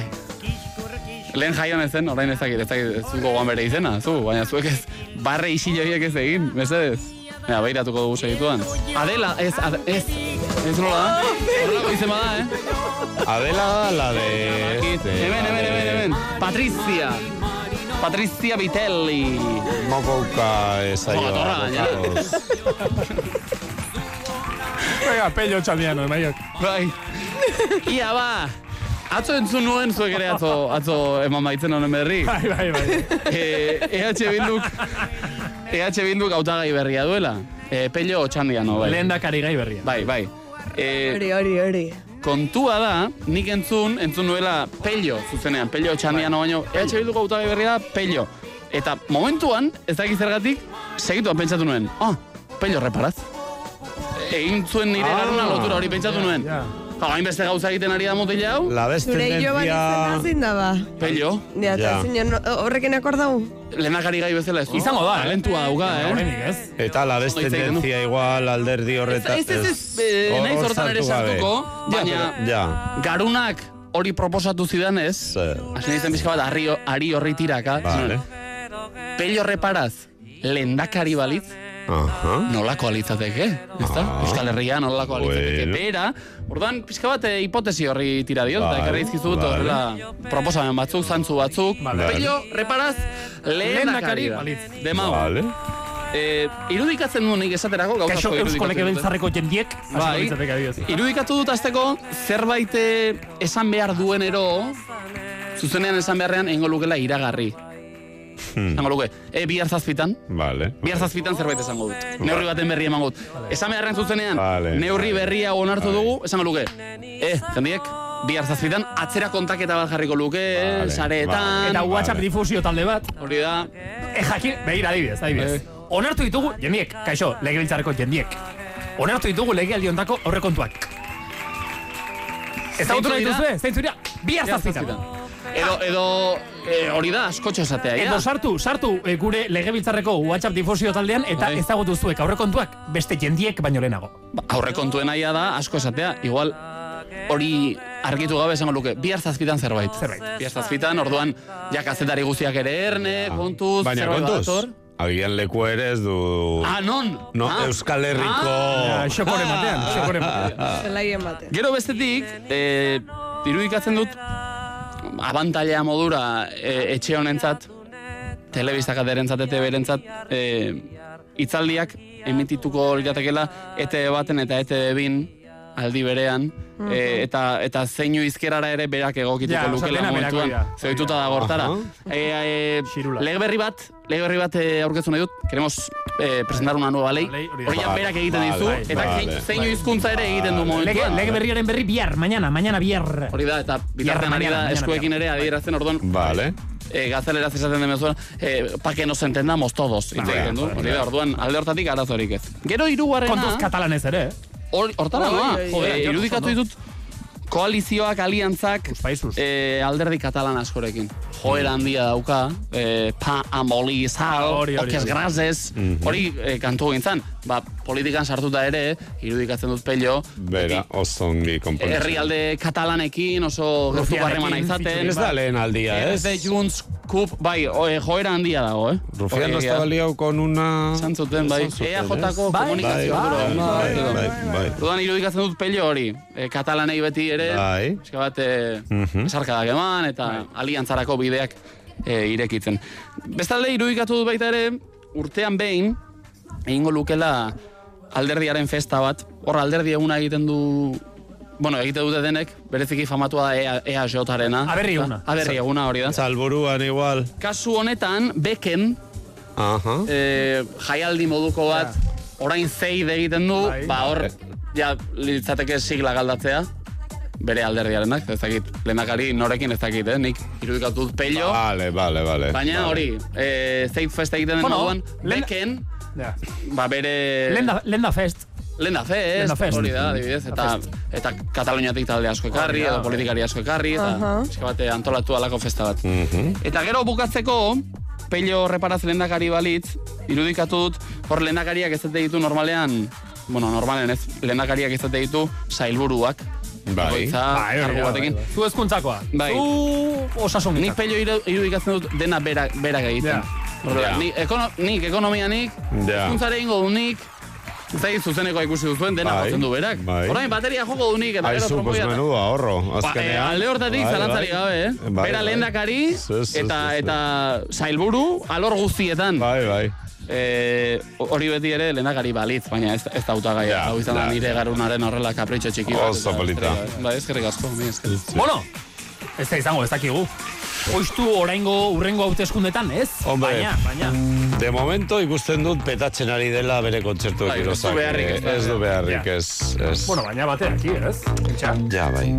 Lehen jaian ez zen, orain ez dakit, ez dakit, ez zuko goan bere izena, zu, baina zuek ez, barre isiloiek ez egin, mesedez. Ja, behiratuko dugu segituan. Adela, ez, ad, ez, ez nola da? Horrelako izen bada, eh? Adela da la de... Este, hemen, la hemen, de- hemen, hemen, Patrizia. Patrizia Vitelli. Mokouka. Mogatorra, gainera. botados. Venga, pello txaldiano, maiok. Bai. Ia ba. Atzo entzun nuen zuek ere atzo, atzo eman baitzen honen berri. Bai, bai, bai. E, EH Bilduk, EH Bilduk hautagai berria duela. E, Pello Otxandiano, bai. Lehen dakari gai berria. Bai, bai. E, Hori, hori, hori. kontua da, nik entzun, entzun nuela Pello, zuzenean, Pello Otxandiano baino, EH Bilduko hautagai berria da Pello. Eta momentuan, ez dakit zergatik, segituan pentsatu nuen, ah, Pello reparaz. Egin zuen nire Ah. lotura hori pentsatu nuen. Ja. Ja, hain beste gauza egiten ari da motila hau. La vez Zure jo bat izena tendencia... zein da ba. Pello, Ja, eta zein horrekin akordau. lehendakari gai bezala ez. Izango da, eh? Talentua dauka, eh? Horrenik, ez? Eta la du. tendencia igual alderdi horreta... Ez, ez, ez, eh, hor hortan ere sartuko, baina garunak hori proposatu zidanez, zer. hasi nintzen pixka bat, ari, horri tiraka, Vale. pello reparaz, lehendakari balitz, Aha. nolako alitzateke, ezta? Ah. Euskal Herrian nolako alitzateke, Bueno. bera, orduan pixka bat eh, hipotesi horri tira diot, eta Vale, ekarri izkizut vale. horrela proposamen batzuk, zantzu batzuk, Vale. pello reparaz, lehendakari da. balitz. Demau. Vale. Eh, irudikatzen du nik esaterako gauza Kaixo asko irudikatzen. Legebiltzarreko jendiek, Bai. bai. Irudikatu dut azteko zerbait eh, esan behar duenero, zuzenean esan beharrean engo lukela iragarri. Hmm. Esango luke, e, bihar zazpitan, Vale. bihar zazpitan zerbait esango dut. Neurri baten berri emango dut. Esan beharrean zuzenean, Vale, neurri vale. berria onartu dugu, esango luke, e, jendiek, bihar zazpitan atzera kontaketa bat jarriko luke, Vale, sareetan, Eta WhatsApp Vale. difusio talde bat, hori da, e jakin, behira adibidez, adibidez. Eh. Onartu ditugu jendiek, kaixo, legebiltzarreko jendiek. Onartu ditugu legealdi ontako aurrekontuak. Ez nahi dira? duzue, zeintzuk dira, bihar bihar zazpitan. Edo, edo, eh, hori da, askotxo esatea, Edo sartu, sartu eh, gure legebiltzarreko WhatsApp difusio taldean eta Bai. ezagutu zuek aurrekontuak beste jendiek baino lehenago. Ba, aurrekontuen aia da, asko esatea, igual hori argitu gabe esango luke, bihar zazpitan zerbait. Zerbait. Bihar zazpitan, orduan, ja kazetari guztiak ere erne, kontuz, Ah. Baina zerbait kontuz, badator. agian leku ere ez du... Ah, non? No, ah. Euskal Herriko... Ja, xokoren batean, xokoren batean. Zelaien batean. Gero bestetik, e, irudikatzen dut, abantaila modura e, etxe honentzat, telebistak aderentzat, ETV berentzat, e, itzaldiak emitituko liratekela ETV baten eta ETV bin aldi berean, e, eta, eta zeinu izkerara ere berak egokituko Ja, lukela momentuan. hori da. Zehituta da gortara. Aha. E, e, Xirula. lege berri bat, lege berri bat e, aurkeztu nahi dut, queremos e, presentar una nueva ley. Hori Vale, berak egiten vale, dizu, eta vale, zein- zeinu hizkuntza ere egiten du Vale. Lege, momentuan. lege berriaren berri bihar, mañana, mañana bihar. Hori da, eta bitartean ari da eskuekin ere adierazten orduan, Vale. e, gazteleraz esaten den bezala, e, pa que nos entendamos todos, Vale, vale, Hori da, orduan, alde hortatik arazorik ez. Gero hirugarrena, Kontuz katalanez ere, eh? Hor- hortara noa, oi, jo, oi. e, irudikatu ditut, koalizioak, aliantzak, e, alderdi katalan askorekin. Joera handia dauka, e, pa amoli izal, Hori, hori, okez hori. grazez, hori e, kantu gintzen. Ba, politikan sartuta ere, irudikatzen dut pello, Bera, oso ongi konpontzen. herrialde katalanekin oso Rufianekin, harremana izaten. Ez da lehen aldia, ez? de Junts Cup, bai, o, e, joera handia dago, eh? Rufián no estaba liado con una... Esan zuten, bai, EAJ-ko ez? Bai, komunikazio bai, bai, bai, bai. Orduan irudikatzen dut pello hori, e, katalanei beti ere, Bai. pixka bat, e, Mhm. esarkadak eman, eta aliantzarako bideak e, irekitzen. Bestalde, irudikatu dut baita ere, urtean behin, egingo lukela alderdiaren festa bat, hor alderdi eguna egiten du Bueno, egite dute denek, bereziki famatua da EA, EAJ-arena. Aberri eguna. Aberri eguna hori da. Salburuan igual. Kasu honetan, beken, Aha. e, jaialdi moduko bat, orain zeid egiten du, Bai. ba hor, ja, litzateke sigla galdatzea, bere alderdiarenak, ez dakit, lehendakari norekin ez dakit, eh? nik irudikatu dut pello, Vale, vale, vale. baina vale. hori, e, zeid festa egiten den Bueno, moduan, beken, Ja. ba bere... Lenda, lenda fest. Lenda fest, Lenda fest. hori da, adibidez, eta, eta Kataluniatik talde asko ekarri, edo politikari asko ekarri, eta Aha. pixka bate antolatu alako festa bat. Mhm. Eta gero bukatzeko, pello reparaz lehendakari balitz, irudikatu dut, hor lehendakariak ez dute ditu normalean, bueno, normalen ez, lehendakariak ez dute ditu sailburuak. Bai. Bai, kargu batekin. bai, bai. Zu ezkuntzakoa. Bai. Zu osasun. Nik pello iru- irudikatzen dut dena bera, berak egiten. Ja. Ja. Nik, ekono, nik ekonomia nik, Ja. hezkuntzare ingo du nik, Zai zuzeneko ikusi duzuen, dena Bai, jotzen du berak. bai. Orain bateria joko du nik, eta gero Aizu, pues ahorro, Ba, eh, azkenean. alde hortatik Bai, zalantzari bai. gabe, eh? Bai, Bera bai. lehendakari Zu, zu, eta eta sailburu alor guztietan. Bai, bai. Eh, hori beti ere lehendakari balitz, baina ez, ez da hautagaia. Ja, Hau izan da nire garunaren horrela kapritxo txiki bat. Oso polita. Ba, eskerrik asko, mi esker. Bueno, ez da izango, ez dakigu. Oiztu oraingo urrengo hauteskundetan, ez? Hombre. Baina, baina. De momento ikusten dut petatzen ari dela bere kontzertu Bai, ez du beharrik, ez da. Ez du beharrik, ez... ez. Bueno, baina bateaki, ez? Pentsa. Ja, bai.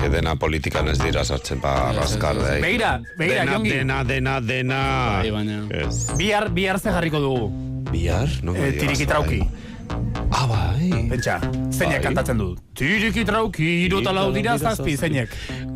Que dena politikan ez dira sartzen pa rascar da. Begira, begira, dena, Jongi. dena, dena, dena. Bai, baina. Ez. Bihar, bihar ze jarriko dugu. Bihar? No Eh, tiriki trauki. bai. Ah, bai. Pentsa, zeinek Bai. kantatzen du. Tiriki trauki, iru eta lau dira zazpi, zeinek.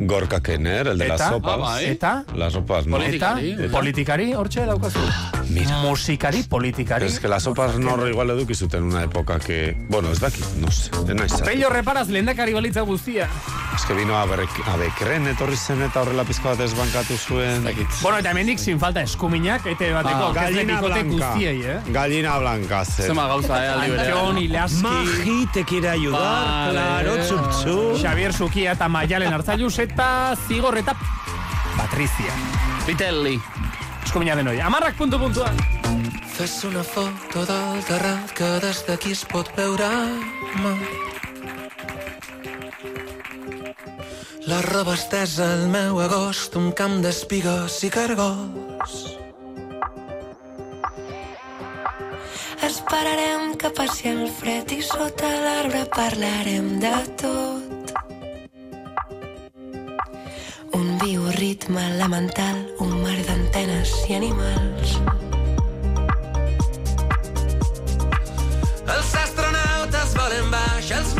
Gorka Kenner, el de las Eta? sopas. Ah, bai. Eta? Las sopas, no? Eta? Politikari, Politikari, hortxe daukazu. Mira. Musikari, politikari. Es que las sopas no igual eduki zuten una época que... Bueno, ez dakit, no sé. Sartu. Pello reparaz lehendakari balitza guztia. Es que vino a, berek, a Bekren etorri zen eta horrela pizka bat ezbankatu zuen. Bueno, eta hemendik sin falta eskuminak, ete bateko Ah, gallina guztiei, eh? Gallina blanca zen. Zema gauza, eh, aldi berean. Antxon, Ilaski, Magi te quiere ayudar, Vale. claro, tzup, tzup. Xavier Sukia eta Maialen Artzailuz eta Zigor eta Patricia. Vitelli. Eskumina denoi. Amarrak puntu puntua. Fes una foto del terrat que des d'aquí es pot veure mar. La roba estesa al meu agost, un camp d'espigues i cargols. Esperarem que passi el fred i sota l'arbre parlarem de tot. Un bioritme elemental, un mar d'antenes i animals. Els astronautes volen baix, els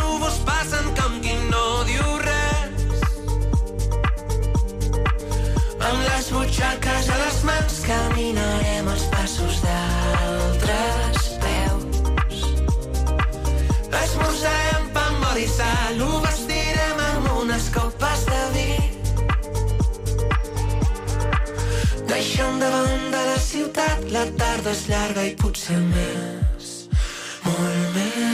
Deixant de banda la ciutat, la tarda és llarga i potser més, molt més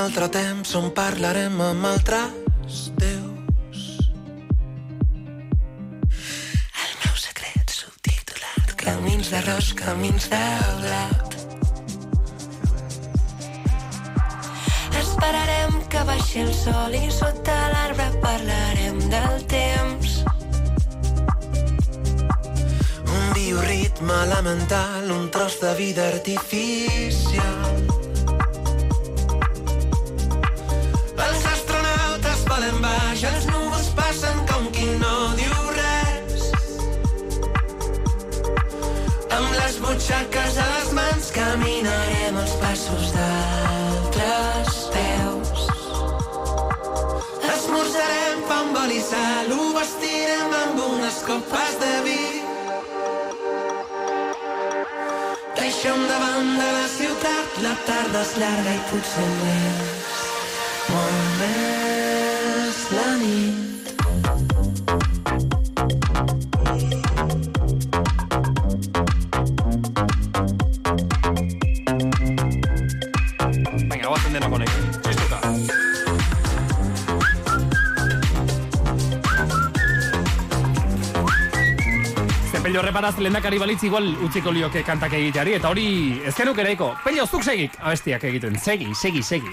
altre temps on parlarem amb altres déus. El meu secret subtitulat Camins d'arròs, camins de blat Esperarem que baixi el sol i sota l'arbre parlarem del temps Un bioritme elemental, un tros de vida artificial. marques a les mans caminarem els passos d'altres peus. Esmorzarem pa amb oli i sal, ho vestirem amb unes copes de vi. Deixem davant de la ciutat, la tarda és llarga i potser més. Bon almaraz lendakari balitz igual utziko lioke kantak egiteari, eta hori ez genuk eraiko. Pelio, zuk segik, abestiak egiten, segi, segi, segi.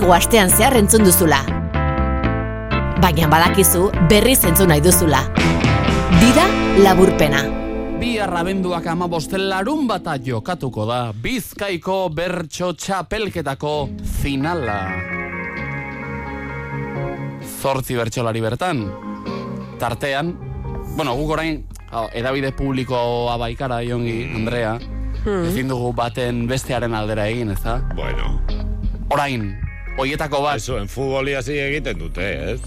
badakigu astean zehar entzun duzula. Baina badakizu berriz entzun nahi duzula. Dida laburpena. Bi arrabenduak amabosten larun bata jokatuko da Bizkaiko bertso txapelketako finala. Zortzi bertsolari bertan. Tartean, bueno, guk orain edabide publikoa baikara jongi, Andrea. Hmm. Ezin dugu baten bestearen aldera egin, ez da? Bueno. Orain, oietako bat. Eso, en futboli hasi egiten dute, ¿eh? ez?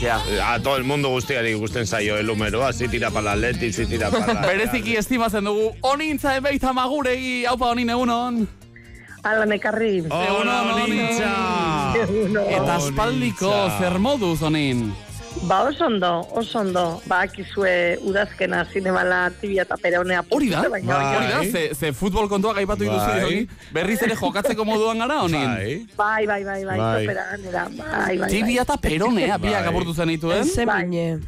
Ja. A todo el mundo guztiari gusten zaio el número, así tira para el Atleti, así tira para la... Bereziki estimazen dugu, onintza ebeita maguregi, haupa onin egunon. Ala nekarri. Egunon, onintza. Eta espaldiko, zer moduz onin. Ba, oso ondo, oso ondo. Ba, akizue udazkena zinemala tibia eta peronea. Hori da, baina, hori da, ze, ze futbol kontuak aipatu dituzu Bai. hori, berriz ere jokatzeko moduan gara honin. Bai, bai, bai, bai, Bai. topera ganera, bai, bai. Tibia eta peronea, biak Bai. apurtu zenituen. Zemine.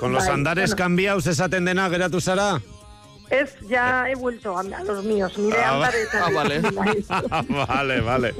Con los Bai, andares bueno. cambiaus esaten dena geratu zara? Ez, ya he vuelto a, a los míos, nire Ah, ah, vale. vale, vale.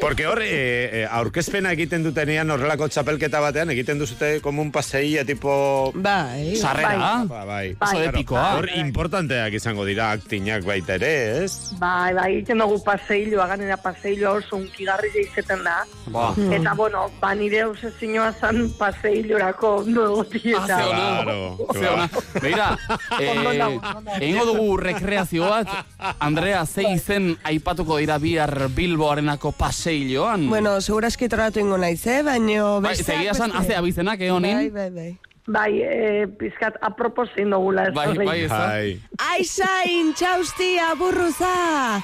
Porque hor, eh, eh, aurkezpena egiten dutenean horrelako txapelketa batean, egiten duzute como un paseilla tipo... Bai. Sarrera. Ba, bai. Oso Claro, epikoa. Hor, importanteak izango dira aktinak baita ere, ez? Bai, bai, egiten dugu paseilloa, ganera paseilloa oso unkigarri izeten da. Ba. Eta, bueno, ba, nire obsesioa zan paseillorako ondo egoti eta... Claro, Ze ona. Beira, eh. Egingo dugu rekreazio bat, Andrea, ze izen aipatuko dira bihar Bilbo arenako paseilloan? Bueno, seguraski toratu ingo naiz, eh? Baino... Bai, esan, beste. haze abizenak, eh, honin? Bai, bai, bai. Bai, eh, pizkat apropos zein dugula. ez Bai, bai, ez. Aizain, txausti, aburruza!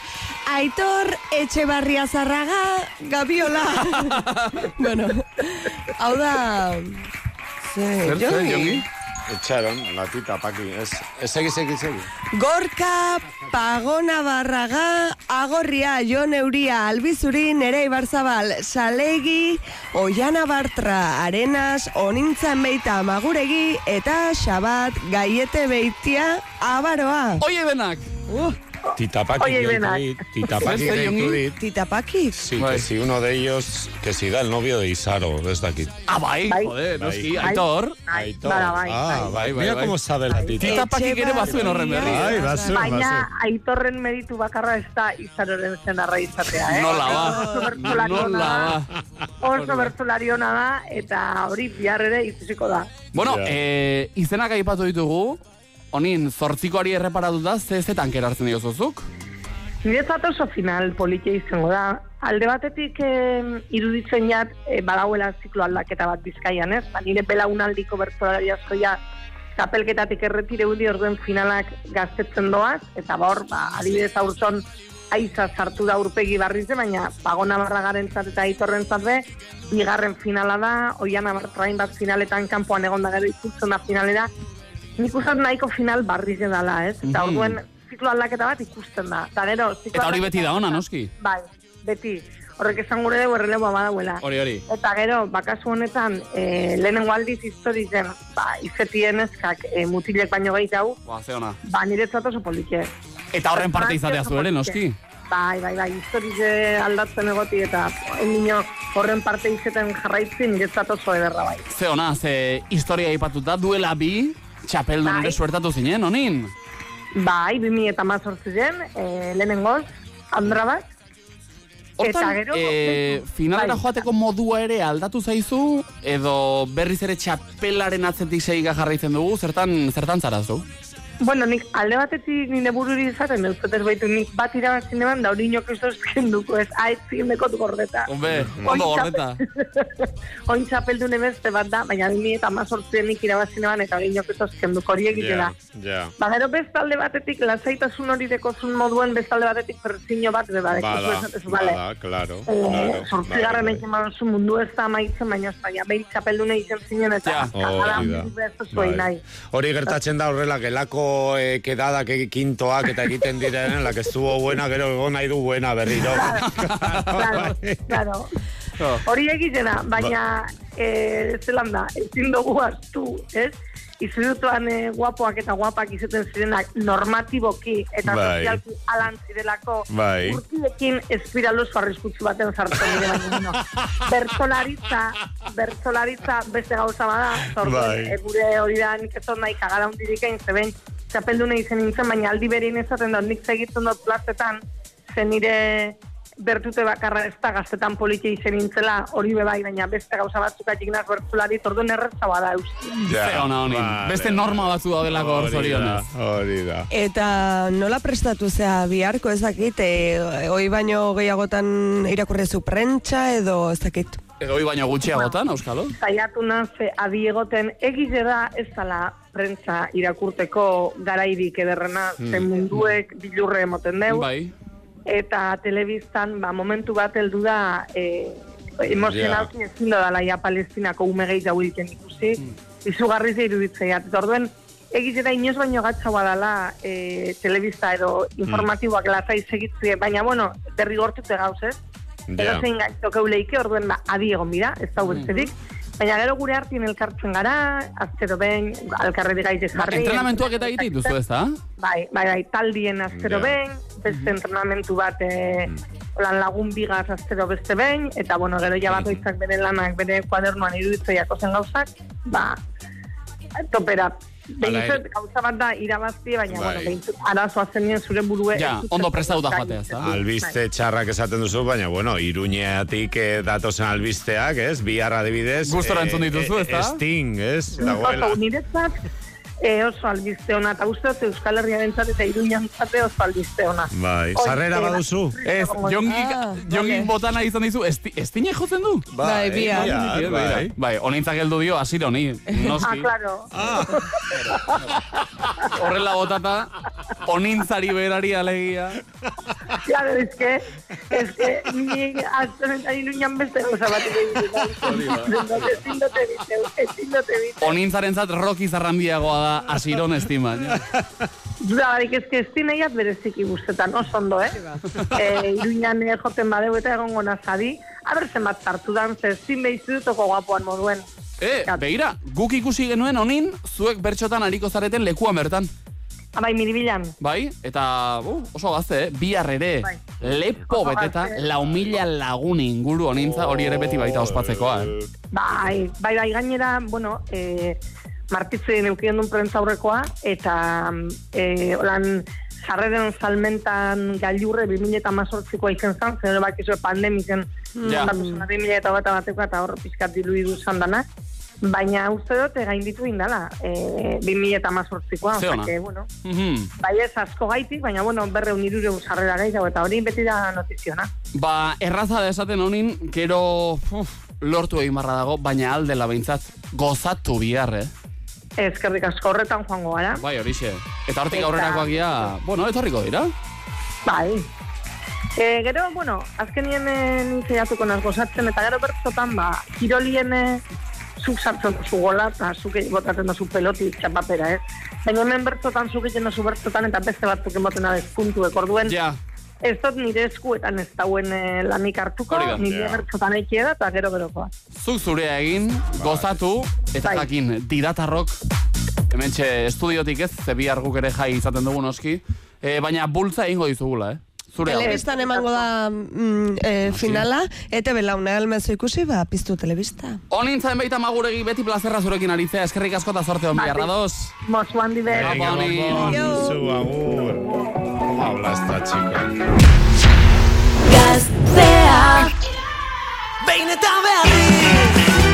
Aitor, etxebarria zarraga, gabiola! bueno, hau da... Ze, jongi? Etxaron, latita, paki. Ez, ez segi, segi, segi. Gorka, Pagona Barraga, Agorria, Jon Euria, Albizuri, Nere Ibarzabal, Salegi, Oiana Bartra, Arenas, Onintzan Beita, Maguregi, eta Xabat, Gaiete Beitia, Abaroa. Oie benak! Uh, Titapaki Oye, titapaki. Titapaki? Sí, que si uno de ellos, que si da el novio de Isaro, ez dakit. Ah, bai, joder, noski, Bai. Aitor. Aitor. Bada, bai, Ah, bai, mira cómo sabe la tita. Tita pakik ere bazuen horren berri. eh? Bai, bazuen, Baina bazuen. aitorren meditu bakarra ez da izaroren zenarra izatea, eh? Nola ba. Oso bertsolari ona Nola da, ba. Oso bertsolari ona da, eta hori bihar ere ikusiko da. Bueno, eh, izenak aipatu ditugu, honin, zortzikoari erreparatuta, ze zetan kerartzen diozuzuk? Niretzat oso final politia izango da. Alde batetik eh, iruditzen jat eh, badauela ziklo aldaketa bat bizkaian, ez? Ba, nire belaunaldiko bertsolari asko ja kapelketatik erretire udi orduen finalak gaztetzen doaz, eta ba hor, ba, adibidez aurton aiza sartu da urpegi barrize, baina pagona barragaren eta aitorren be, bigarren finala da, oian abartrain bat finaletan kanpoan egon da gero ikultzen da finalera, nik usan nahiko final barrize dala, ez? Eta Mhm. orduen ziklo aldaketa bat ikusten da. Eta gero, ziklo Eta hori beti da ona, noski? Bai, beti. Horrek esan gure dugu erreleboa badauela. Hori, hori. Eta gero, bakasu honetan, e, lehenengo aldiz histori zen, ba, izetien eskak e, mutilek baino gehiago, Ba, ze ona. ba, niretzat oso polike. Eta horren parte izatea zu ere, noski? Bai, bai, bai, historize aldatzen egoti eta nino horren parte izeten jarraitzen niretzat oso ederra bai. Ze ona, ze historia aipatuta duela bi, txapeldun Bai. ere suertatu zinen, honin? Bai, 2000 eta mazortzi zen, e, lehenengoz, andra bat, Hortan, gero, eh, finalera bai. joateko modua ere aldatu zaizu, edo berriz ere txapelaren atzetik seiga jarraitzen dugu, zertan, zertan zarazu? Bueno, nik alde batetik nire bururi izaten, eustetez baitu nik bat irabazin eban, da hori inok ez kenduko ez, haet zindeko du gordeta. Hombre, Oin ondo txapel- gordeta. Oin txapeldun beste bat da, baina ni eta mazortzen nik irabazin eban, eta hori inok ez kenduko hori egitela. ja. Ba, gero bestalde batetik, lasaitasun hori dekozun moduen, bestalde batetik persiño bat, beba, Bada, bale. bada, claro. Eh, claro. Zortzigarren Bai, egin baduzu mundu ez da amaitzen, baina ez baina behin txapeldune izan zinen eta egin nahi. Hori gertatzen da horrela, gelako eh, kedadak eh, kintoak eta egiten direnen, la que estuvo buena, gero egon nahi du buena berriro. Claro, claro. Hori egitena, baina eh, zelan da, ezin dugu hartu, ez? Izudutuan eh, guapoak eta guapak izaten zirenak normatiboki eta Bai. sozialki alan zirelako Bai. urtiekin espiralu arriskutsu baten sartzen dira. Bertolaritza, bertolaritza beste gauza bada, zordu, Bai. e, gure hori da nik ez nahi kagara hundirik egin zeben, txapeldune izen nintzen, baina aldi berin ezaten dut, nik segitzen dut plazetan, zen nire bertute bakarra ez da gaztetan politia izen nintzela, hori be bai, baina beste gauza batzuk atxignaz bertzulari, orduan erretza bada eustia. Ze ona honin. vale. Beste norma batzu daudelako hor Hori da, zorionez. Hori da. Eta nola prestatu zea biharko ez dakit, e, hoi baino gehiagotan irakurrezu prentsa edo ez dakit. Egoi baino gutxiagotan, Euskalo? Zaiatu naz, eh, adi egoten, egize da ez dala prentza irakurteko garairik ederrena, Hmm. zen munduek bilurre emoten deu. Bai. Eta telebistan, ba, momentu bat heldu da, e, emozionalki ezin da dala ja palestinako ume gehi jau egiten ikusi, izugarri ze iruditzea. Eta orduen, egize da inoz baino gatzaua dala e, telebista edo informatiboak lasai segitzie, baina bueno, derrigortute gauz, ez? Ja. Edo zein euleike, orduen ba, adi egon bira, ez da besterik. Baina gero gure hartien elkartzen gara, aztero behin, alkarredi gaitez jarri. Entrenamentuak eta egite dituzu ez da? Bai, bai, bai, taldien aztero Ja. behin, beste entrenamentu bat e, lan lagun bigaz aztero beste behin, eta bueno, gero ja bakoitzak bere lanak, bere kuadernoan iruditzeiako zen gauzak, ba, topera. Behintzat, gauza bat da irabazti, baina, Bai. bueno, behintzat, arazoa zenien zure burue. Ja, ondo prestatuta joatea, ez da? Albiste txarrak esaten duzu, baina, bueno, iruñeatik eh, datozen albisteak, ez? Bihar adibidez. Gustora entzun dituzu, ez da? Sting, ez? Dagoela. niretzat, e, oso albiste ona, eta uste dut Euskal Herriaren eta Iruñan zate oso albiste ona. Bai, sarrera baduzu? Ez, jongi, Ah, jongi botana izan dizu, esti, estine jotzen du? Bai, bihar. Bai, bai. Bai, honintzak heldu dio, asir honi, Ah, noski. claro. Horrela botata, honintzari berari alegia. Claro, es que, es que, ni azten eta iruñan beste gauza bat egin. Ezin dute biteu, ezin dute biteu. Honintzaren zat roki zarrandiagoa da asiron estima. Duda barik, ez que ezin eiat bereziki guztetan, oso ondo, eh? e, iruñan eh, joten badeu eta egongo nazadi, aber zenbat tartu dan, ze ezin behizu dutoko guapoan moduen. E, begira, guk ikusi genuen honin, zuek bertxotan ariko zareten lekuan bertan. Abai, miribilan. Bai, eta uh, oso gazte, eh? bihar ere, lepo Oso beteta, gazte. lau mila lagun inguru honintza, hori ere beti baita ospatzekoa. Eh? Bai, bai, bai, gainera, bueno, e, martitze neukien duen prentza aurrekoa, eta e, holan, sarreren salmentan gailurre 2000 eta mazortzikoa izen zan, zer bak izo pandemiken, Ja. ja. 2000 eta bat batekoa, eta hor pizkat diluidu zan dana. Baina uste dut, gain ditu indala, e, 2000 eta mazortzikoa, Ze bueno, Mhm. bai ez asko gaitik, baina, bueno, berreun irure sarrera gehiago, eta hori beti da notiziona. Ba, erraza da esaten honin, gero uf, lortu egin barra dago, baina aldela behintzat, gozatu bihar, eh? Ezkerrik asko horretan joango gara. Bai, horixe. Eta hortik Eta- aurrerakoak ja, bueno, etorriko dira. Bai. E, gero, bueno, azkenien e, nintzeiatuko naz gozatzen, eta gero bertzotan, ba, kirolien e, zuk sartzen duzu gola, eta zuk botatzen duzu pelotik txapapera, ez? Baina hemen bertzotan zuk egiten duzu bertzotan, eta beste batzuk emoten adez puntuek, orduen, ja. Ez dut nire eskuetan ez dauen e, lanik hartuko, Hori da. nire Ja. bertzotan eikie da, eta gero gerokoa. Zuk zurea egin, gozatu, eta Bai. jakin, diratarrok, hementxe estudiotik ez, ze bihar guk ere jai izaten dugu noski, e, baina bultza egingo dizugula, eh? Zure. Telebistan emango da mm, e, finala, eta belauna almezu ikusi, ba, piztu telebista. Honintzen baita maguregi beti plazerra zurekin aritzea, eskerrik asko eta zorte hon bihar, ados? Mozu handi behar. Venga, bombón, zu, agur. ¿Cómo habla esta chica? Gaztea Behin eta berriz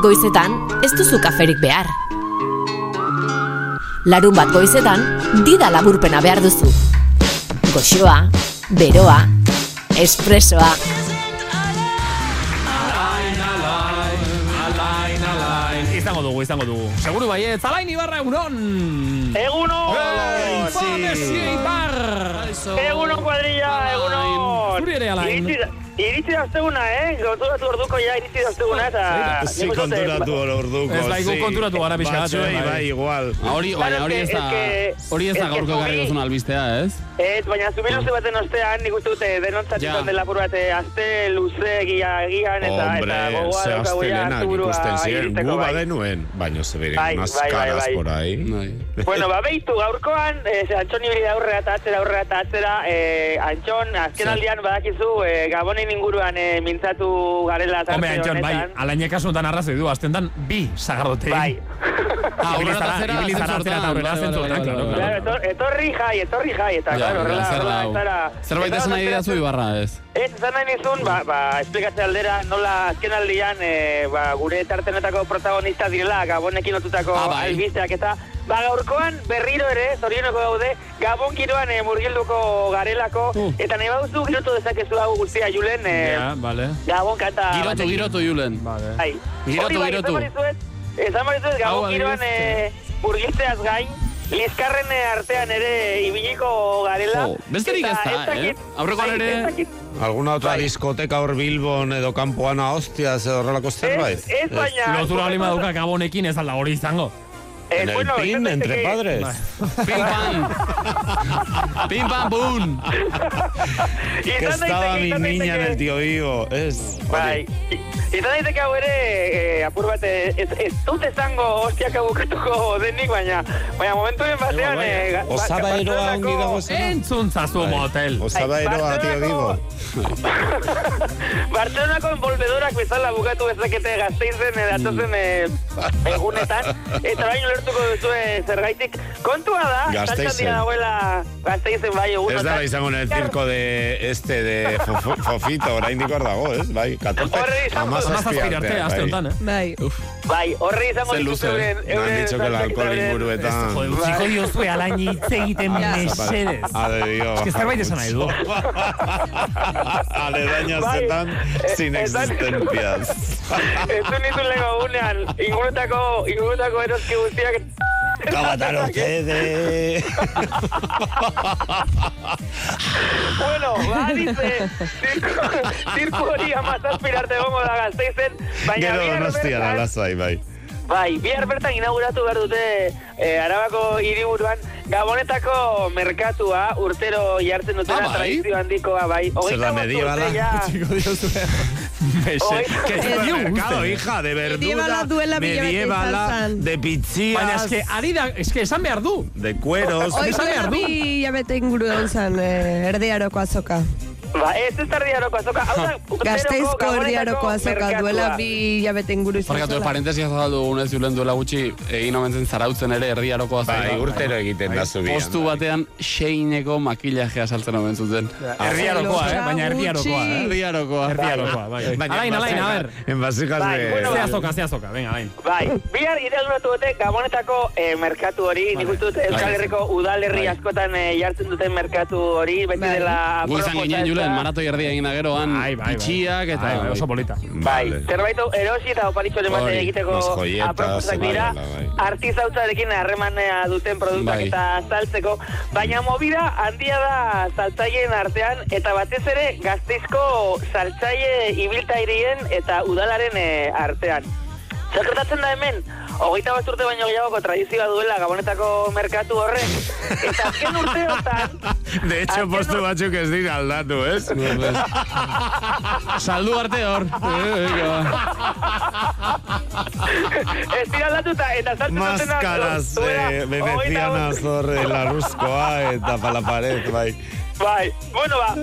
goizetan ez duzu kaferik behar. Larun bat goizetan dida laburpena behar duzu. Goxoa, beroa, espresoa. izango dugu, izango dugu. Seguru bai, ez alain ibarra egunon! Egunon! Hey, Fame, ibar! Egunon, kuadrilla, egunon! Zuri ere alain! Iritsi dazteguna, eh? Konturatu orduko ja iritsi dazteguna eta... Si konturatu ba- orduko, Ez bai, konturatu gara pixka bat. Batzuei, eh, bai. bai, igual. Ah, hori, baina hori ez da... Hori ez da gaurko garri duzun albistea, ez? Ez, baina zubi luze baten ostean nik uste dute denontzat izan dela pur azte eh, luze gia gian eta... Hombre, ze azte lehenak ikusten ziren, gu bai. badenuen, baino zeberean, bai, unas caras por ahí. Bueno, ba, behitu, gaurkoan, eh, Antxon ibri aurrera eta atzera, aurrera eta atzera, eh, Antxon, azken sí. badakizu, eh, Gabonen inguruan eh, mintzatu garela. Hombre, Antxon, bai, alainek asuntan arrazoi du, azten dan bi zagardotein. Bai, Ah, aurrera zara, eta zera, ibili zara zentzu atzera eta aurrera claro. Claro, etor- etorri jai, etorri jai, eta, ja, horrela, horrela, Zerbait esan nahi didazu Ibarra, ez? Ez, esan nahi nizun, ba, ba, esplikatze aldera, nola azken aldian, e, ba, gure tartenetako protagonista direla, gabonekin lotutako Ah, bai. albisteak, eta ba, gaurkoan berriro ere, zorioneko gaude, gabon kiroan e, murgilduko garelako, eta nahi baduzu girotu dezakezu hau guztia julen, e, Ja, vale. gabon kanta... Girotu, girotu, Julen. Vale. Bai. Girotu, Hori bai, girotu. Esan barizuet, Hau, gabon kiroan e, murgiltzeaz gain, Lizkarren eh, artean ere ibiliko garela. Jo, besterik ez da, eh? Aurrekoan bai, ere- ez Alguna otra diskoteka hor Bilbon edo kanpoan hostias edo horrelako zerbait? ez, baina- Lotura bali maduka gabonekin ez alda hori izango. Eh, En el bueno, pin, izan entre daiteke- padres. Pim pam. Pim pam pum. Que estaba mi niña en el tío Igo. Es... Bai, izan daiteke hau ere, eh, apur bat, ez, ez dut esango hostiak abukatuko denik, baina, baina momentuen batean... eh, Osaba eroa ongi dago zena? Entzun zazu motel. Osaba eroa, tío Igo. Bartzelonako envolvedorak bezala bukatu bezakete gazteizen eh, datozen eh, egunetan, eta baino lertuko duzue zergaitik. Kontua da, dira dagoela gazteizen bai egunotan. Ez da izango en el circo de este de Fofo- Fofito, oraindik hor dago, ez? Bai, 14, Horre izango- amazazpi Amazazpi arte, aste honetan, eh? Bai. Bai, horre izango dituzte euren... Me han dicho que el alcohol inguruetan... Joder, utziko diozue alain hitz egiten mesedez. Ade dio. Ez que zerbait esan nahi du. Aledañas Bai, zetan eh, sin existencias. Ez du nizun lego gunean, ingurutako, ingurutako eroski guztiak... Cábatalo ustedes. bueno, ba, dice, zirku, zirku hori amazazpirarte gongo da gazteizen, baina Gero bihar donostian bertan- alazai, bai. Bai, bihar bertan inauguratu behar dute eh, Arabako hiriburuan Gabonetako merkatua urtero jartzen dutena Ah, bai? tradizio handikoa, bai. Zer da, Hogeita bost. Hogeita- ¿Qué tipo de mercado, hija? De verdura, bete izan zen. de pizzías, Baina eske, ari da, eske esan behar du. de cueros. Esan behar du. bi hilabete inguru egon zen, eh, erdiaroko azoka. Ba, ez ez erdiaroko azoka. Hau da, Gasteizko erdiaroko azoka duela bi hilabete inguru izan Barkatu, parentesia zabaldu unez julen duela gutxi, egin omentzen zarautzen ere erdiaroko azoka. Bai, urtero egiten da zubian. Postu batean seineko makillajea saltzen omentzuten. Erdiarokoa, eh? Baina erdiarokoa, eh? Erdiarokoa. Erdiarokoa, bai. Baina Alain, alain, a ver. En vasijas Bai, de... Ze azoka, ze azoka, venga, alain. Bai, bihar inauguratu dute Gabonetako eh, merkatu hori, nik uste dut Euskal Bai. Herriko udalerri askotan eh, jartzen duten merkatu hori, beti Bai. dela Gu izan aproposa ginen julen, maratoi erdia egin da geroan, Bai, bai, bai. itxiak eta... Bai, bai, oso polita. Bai, zerbait erosi eta oparitxo emate Hori, egiteko aproposak dira, artizautzarekin harremanea duten produktuak Bai. eta saltzeko, baina movida handia da saltzaileen artean, eta batez ere gazteizko saltzaile ibiltairien eta udalaren eh, artean. Zer gertatzen da hemen, hogeita bat urte baino gehiagoko tradizioa duela Gabonetako merkatu horrek, eta azken urteotan, De hecho, postu ur- batzuk ez dira aldatu, ez? Saldu arte hor. ez dira aldatuta, eta sartzen dutenak, Máscaras duela eh, hogeita venecianas hor eh, la ruskoa eta pala pared, bai. Bai, bueno ba,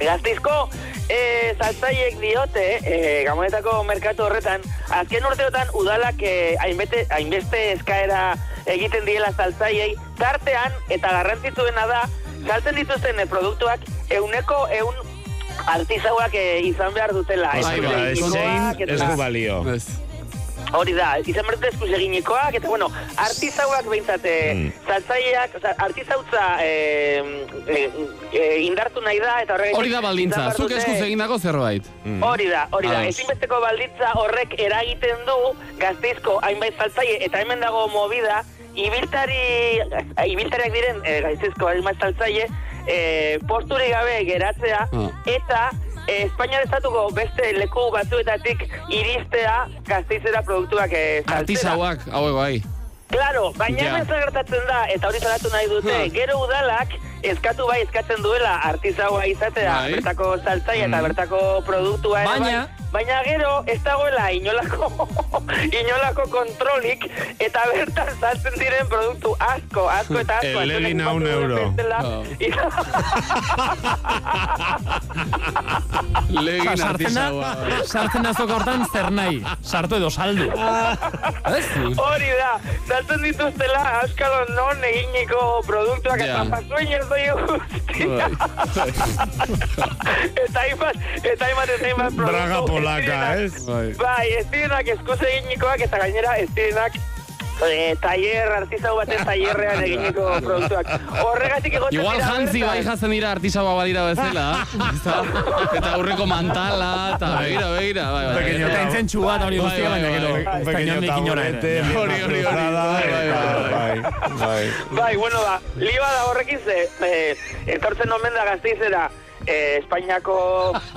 gazteizko e, saltzaiek diote, e, gamonetako merkatu horretan, azken urteotan udalak e, hainbete, hainbeste eskaera egiten diela saltzaiei, tartean eta garrantzitsuena da, saltzen dituzten e, produktuak euneko eun artizauak e, izan behar dutela. Bai, bai, ez du balio. Ez. Hori da, izan behar dute eskuseginikoak, eta bueno, artizauak behintzat, mm. saltzaileak, oza, artizautza e, e, e, indartu nahi da, eta horregatik... Hori da baldintza, zuk eskuz egindako zerbait. Hori da, hori da. Ezinbesteko balditza horrek eragiten du gazteizko hainbait saltzaile eta hemen dago movida ibiltari ibiltariak diren e, gazteizko hainbait saltzaile e, posturik gabe geratzea Ah. eta Espainiar estatuko beste leku batzuetatik iristea gazteizera produktuak e, saltzera. Artisauak, hauek bai. Claro, baina Ja. gertatzen da, eta hori salatu nahi dute, gero udalak eskatu bai eskatzen duela artizaua izatea, Bai. bertako saltzaia eta bertako produktua ere Baina, bai, baina gero ez dagoela inolako, inolako kontrolik, eta bertan saltzen diren produktu asko, asko eta asko. Elegin Antxonek un euro. bezala, Legin Osa, sartzen sartzen da zoka hortan zer nahi. Sartu edo saldu. Ez? Hori da, saltzen dituztela auskalo non eginiko produktuak Ja. eta doi guztia. eta hainbat, eta hainbat, eta hainbat. Braga polaka, ez? Bai, ez direnak eskuz eginikoak eta gainera ez direnak eh, taller, artizau baten tailerrean eginiko produktuak. Horregatik egoten Igual dira jantzi bertan. bai jatzen dira artisaua badira bezala. eta aurreko mantala, eta begira, begira. Bai, bai. Pequeño eta intzentxua eta hori Bai, guztia, bai, baina bai, gero, ez da inora ere. Hori, hori, hori. Bai, bai, bai. Bueno, ba, liba da horrekin ze, eh, etortzen omen da gazteizera, eh, Espainiako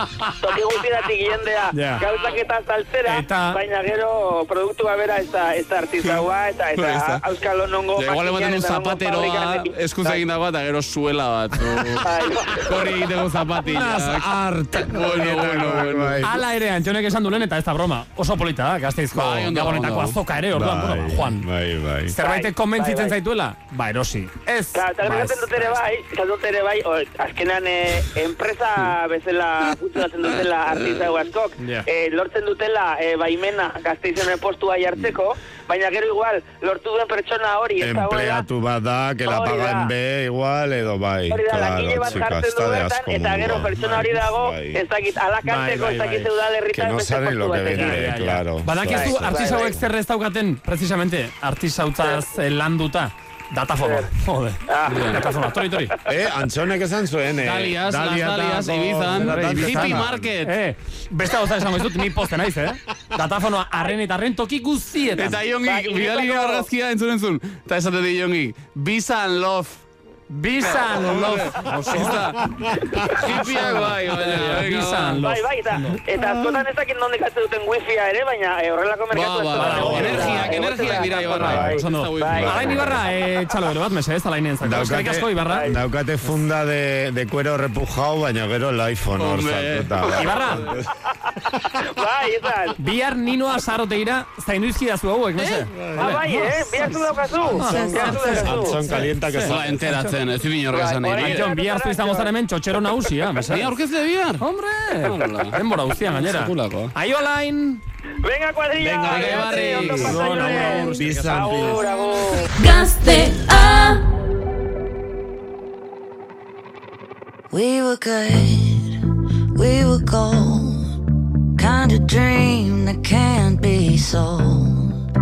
toki guztiratik jendea Ja. gauzak eta saltzera, Eta- baina gero produktua bera ez da, ez da artizaua, eta Bai, ez eta da. auskalo nongo Ja, igual ematen un zapateroa, eskuz egin dago eta gero suela bat. Korri egiteko zapatilla. art. Bueno, bueno, bueno. Ala ere, Antxonek esan dulen eta ez da broma. Oso polita da, gazteizko Bai, gabonetako azoka ere, orduan, bueno, Juan. Bai, bai. Zerbaitek konbentzitzen zaituela? Ba, erosi. Ez, Claro, eta ba, esaten dut ere bai, esaten dut ere bai, o, azkenan eh, enpresa bezala funtzionatzen dutela artizau askok, Ja. eh, lortzen dutela eh, baimena gazteizen postua jartzeko, baina gero igual, lortu duen pertsona hori ez Empleatu bat da, que la pagan be, igual, edo bai. hori da, Claro, langile bat jartzen du de bertan, eta gero pertsona hori dago, Bai. ez dakit, alakanteko, Bai, ez bai, dakit bai. herritan no saben lo que vende, claro. Badakizu Bai, artisauek bai. zer ez daukaten, precisamente, artisautzaz eh, landuta. Datafono. Jode. Ah. Datafono, tori, tori. Eh, Antxonek esan zuen, eh. Dalias, las Dalia Dalias, eta- Ibizan, Hippie. Market. Eh, beste gauza esango ez dut, ni poste naiz, eh? Datafonoa arren eta arren toki guztietan. Eta iongi, Ba, bidali argazkia entzun entzun. Eta esate di iongi, Visa and Love. And love. Hippiak bai, baina, ba. love. Bai, bai, eta, eta askotan ez dakit nondik atze duten wifia ere, baina eh, horrelako merkatu Ba, ba, ez ba, dago. energiak, energiak da, dira, Ibarra. bai, Oso ondo. bai. Alain Ibarra, eh, txalo ere bat, mese, ez alainen zako. Eskerrik asko, Ibarra. daukate funda de, de cuero repujado, baina gero el iPhone Hombre. Ibarra, Bai, esan. bihar ninoa sarotegira, zainuizki da zu hauek, mese? Ah, bai, eh? Bihar zu daukazu. Bihar zu daukazu. Antzon kalienta que Ba, enteratzen, ez ibin orgazan Bai, nire. Antxon, bihar zu izango zara hemen txotxero nagusia, mese? Ni aurkezle bihar? Hombre, denbora guztian gainera. Aio alain! Venga, cuadrilla. Venga, agur, Bizan, Agur, agur. Gaztea We were good, we were gold. Kind of dream that can't be sold.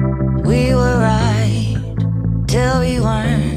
We were right till we weren't.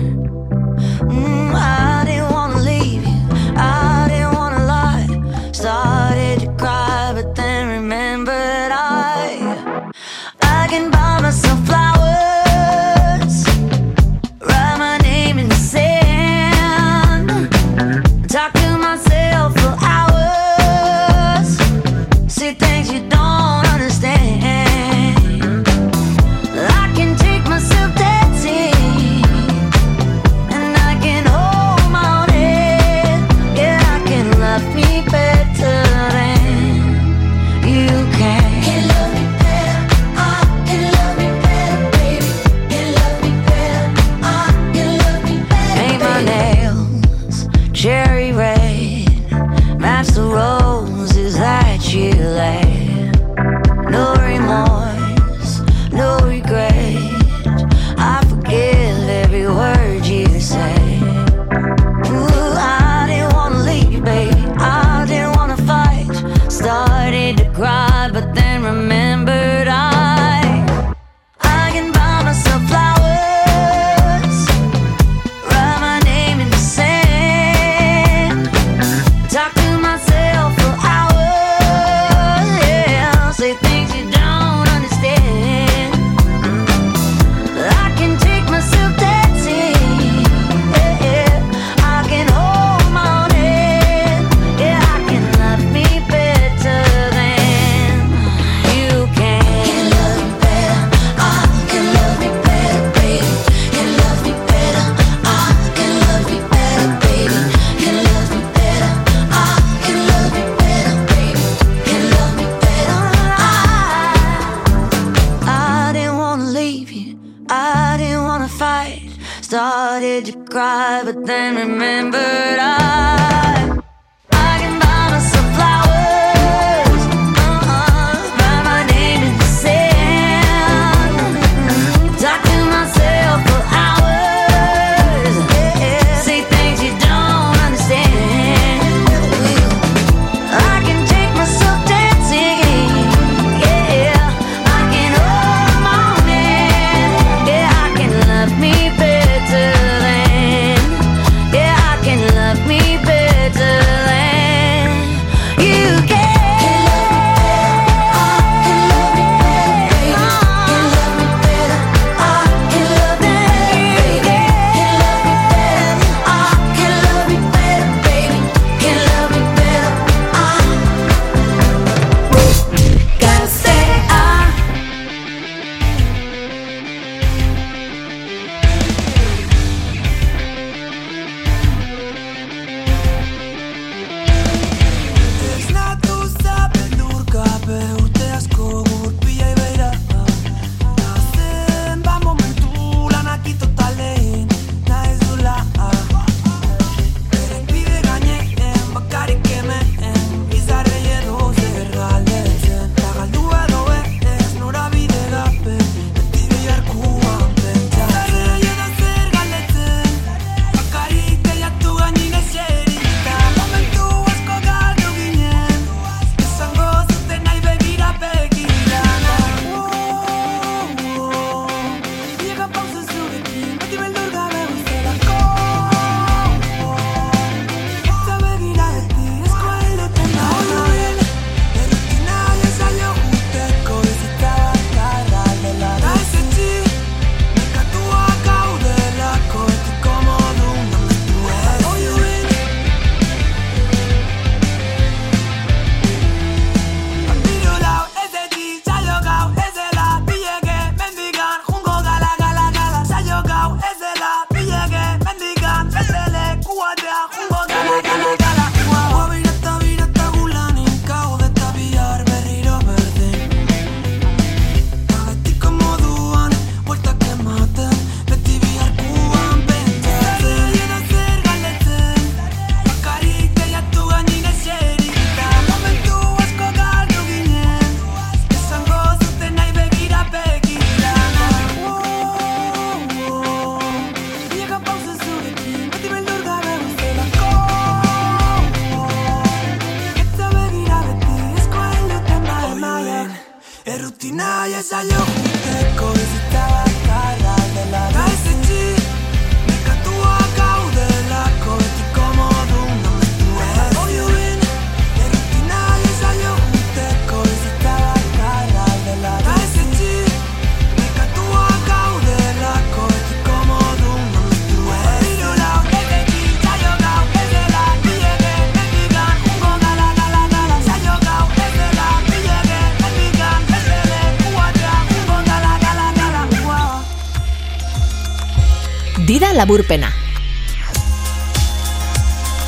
laburpena.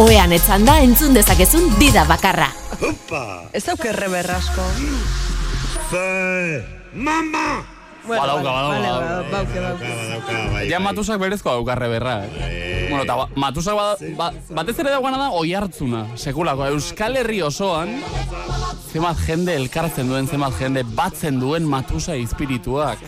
Oean etzan da entzun dezakezun dida bakarra. Opa! Ez aukerre berrasko. Ze! Mama! Badauka, badauka, badauka. berezko daukarre berra. Eh? Bueno, ta, ba, matusak ba, ba, batez ere dagoena da oi hartzuna, sekulako. Euskal Herri osoan, zemat jende elkartzen duen, zemat jende batzen duen matusa espirituak.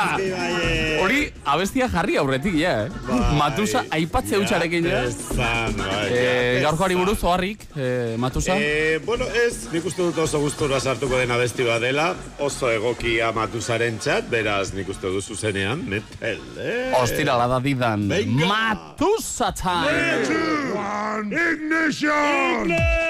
Matusa! Hori, abestia jarri aurretik, ja, eh? Bai. Matusa, aipatze yeah, utxarekin, ja? Bai, eh, Gaur joari buruz, oharrik, eh, Matusa? Eh, bueno, ez, nik uste dut oso gustura sartuko den abesti bat dela, oso egokia Matusaren txat, beraz, nik uste dut zuzenean, metel, eh? Ostira, lada didan, Venga. Matusa time! Ignition! ignition!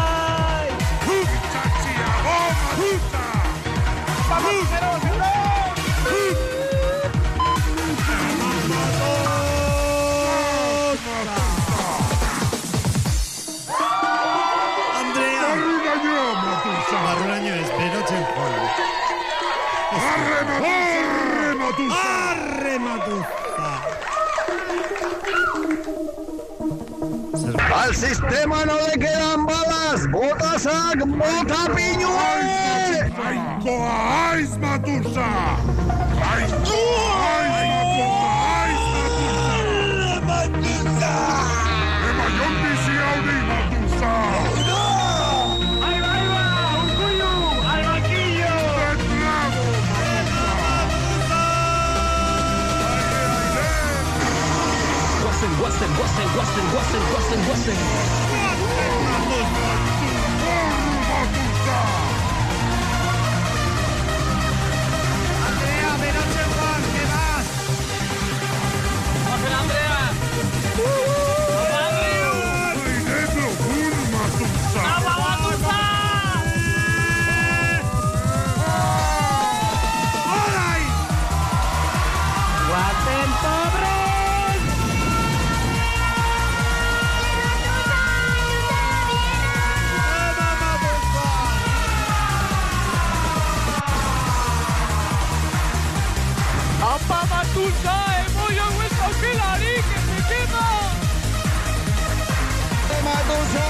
sistema no le quedan balas. Bota sac, bota piñuel. Jainkoa What's it, what's it, what's? ¡Apa, Matusa! ¡Hemos ya vuelto a Kelari! ¡Que me quema! Matusa,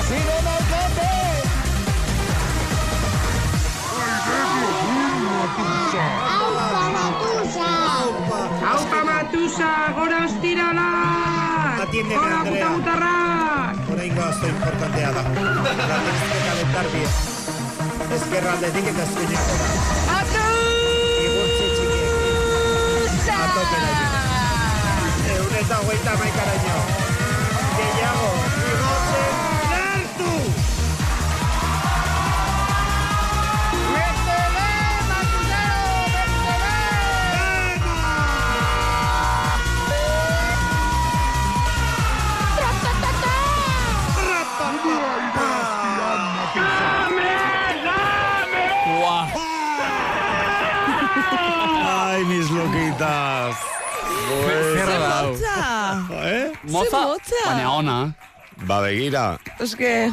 así no me alcance. ¡Aupa, Matusa! ¡Gora ostirala! Atiende, ¡Gora Andrea. puta mutarrak! Oraingo asto importantea da. Gatizke kalentar biez. Ezkerra aldetik eta eskuinik Atoperaino. Eun eta hogeita maikaraino. Gehiago. Igotzen gertu! Ai, mis loquitas. Ze motza! Eh? Motza? motza? Baina ona. Ba, begira. Es que,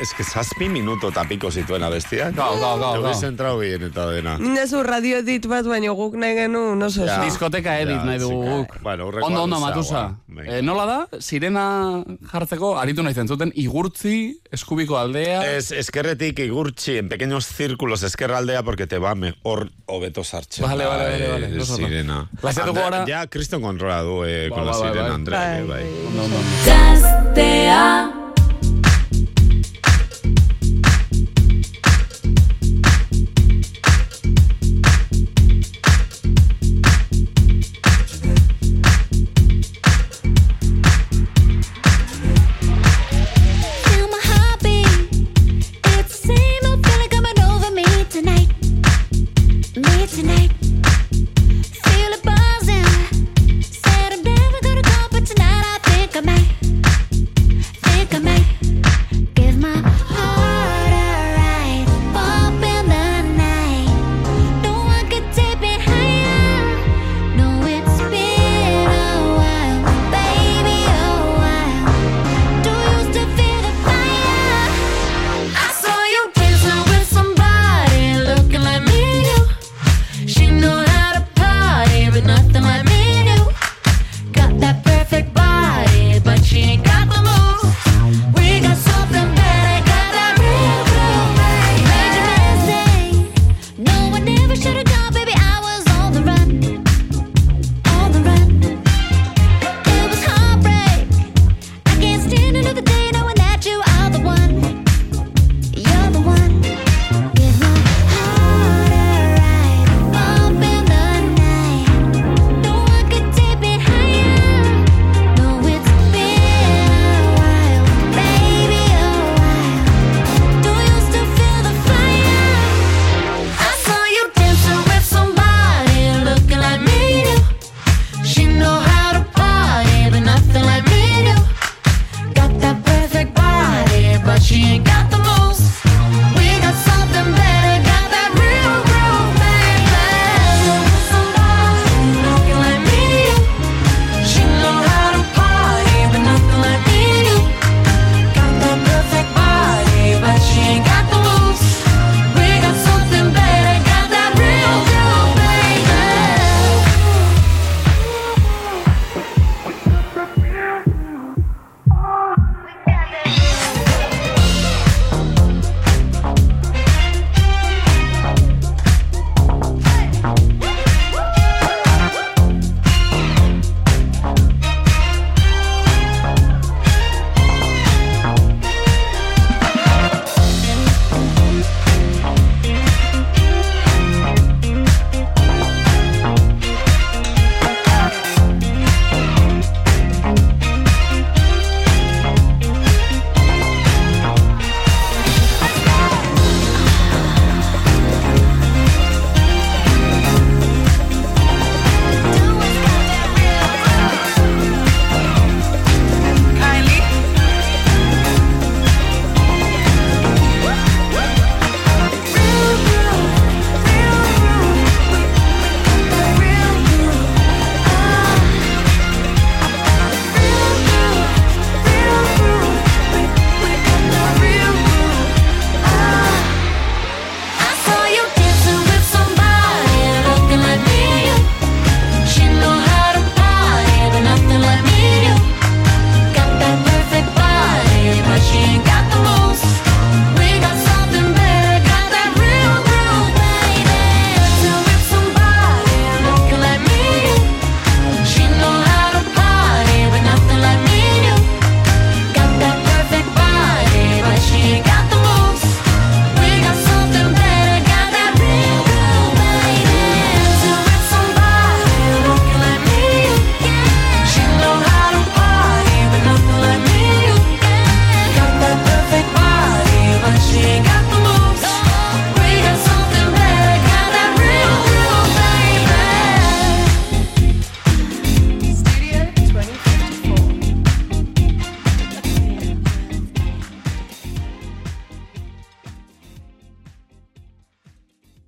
ez que zazpi minuto eta piko zituen abestiak. Gau, gau, gau, Euri gau. zentrau bien eta dena. Nezu radio edit bat baino guk nahi genu, no sé. Ja. Diskoteka edit Ja, nahi dugu guk. Bueno, horreko Ondo, ondo, luzeagoa. Matusa. Eh, nola da, sirena jartzeko, aritu nahi zentzuten, igurtzi, eskubiko aldea. Ez, eskerretik igurtzi en pequeños círculos eskerraldea porque te va mejor hobeto sartzen. Vale, vale, vale, eh, vale, ondo. Sirena. Laizatuko Andre- gara- Ja, Kriston kontrola du eh, Ba, con la ba, bai, sirena, bai. Andrea. eh, bai. Ondo, ondo,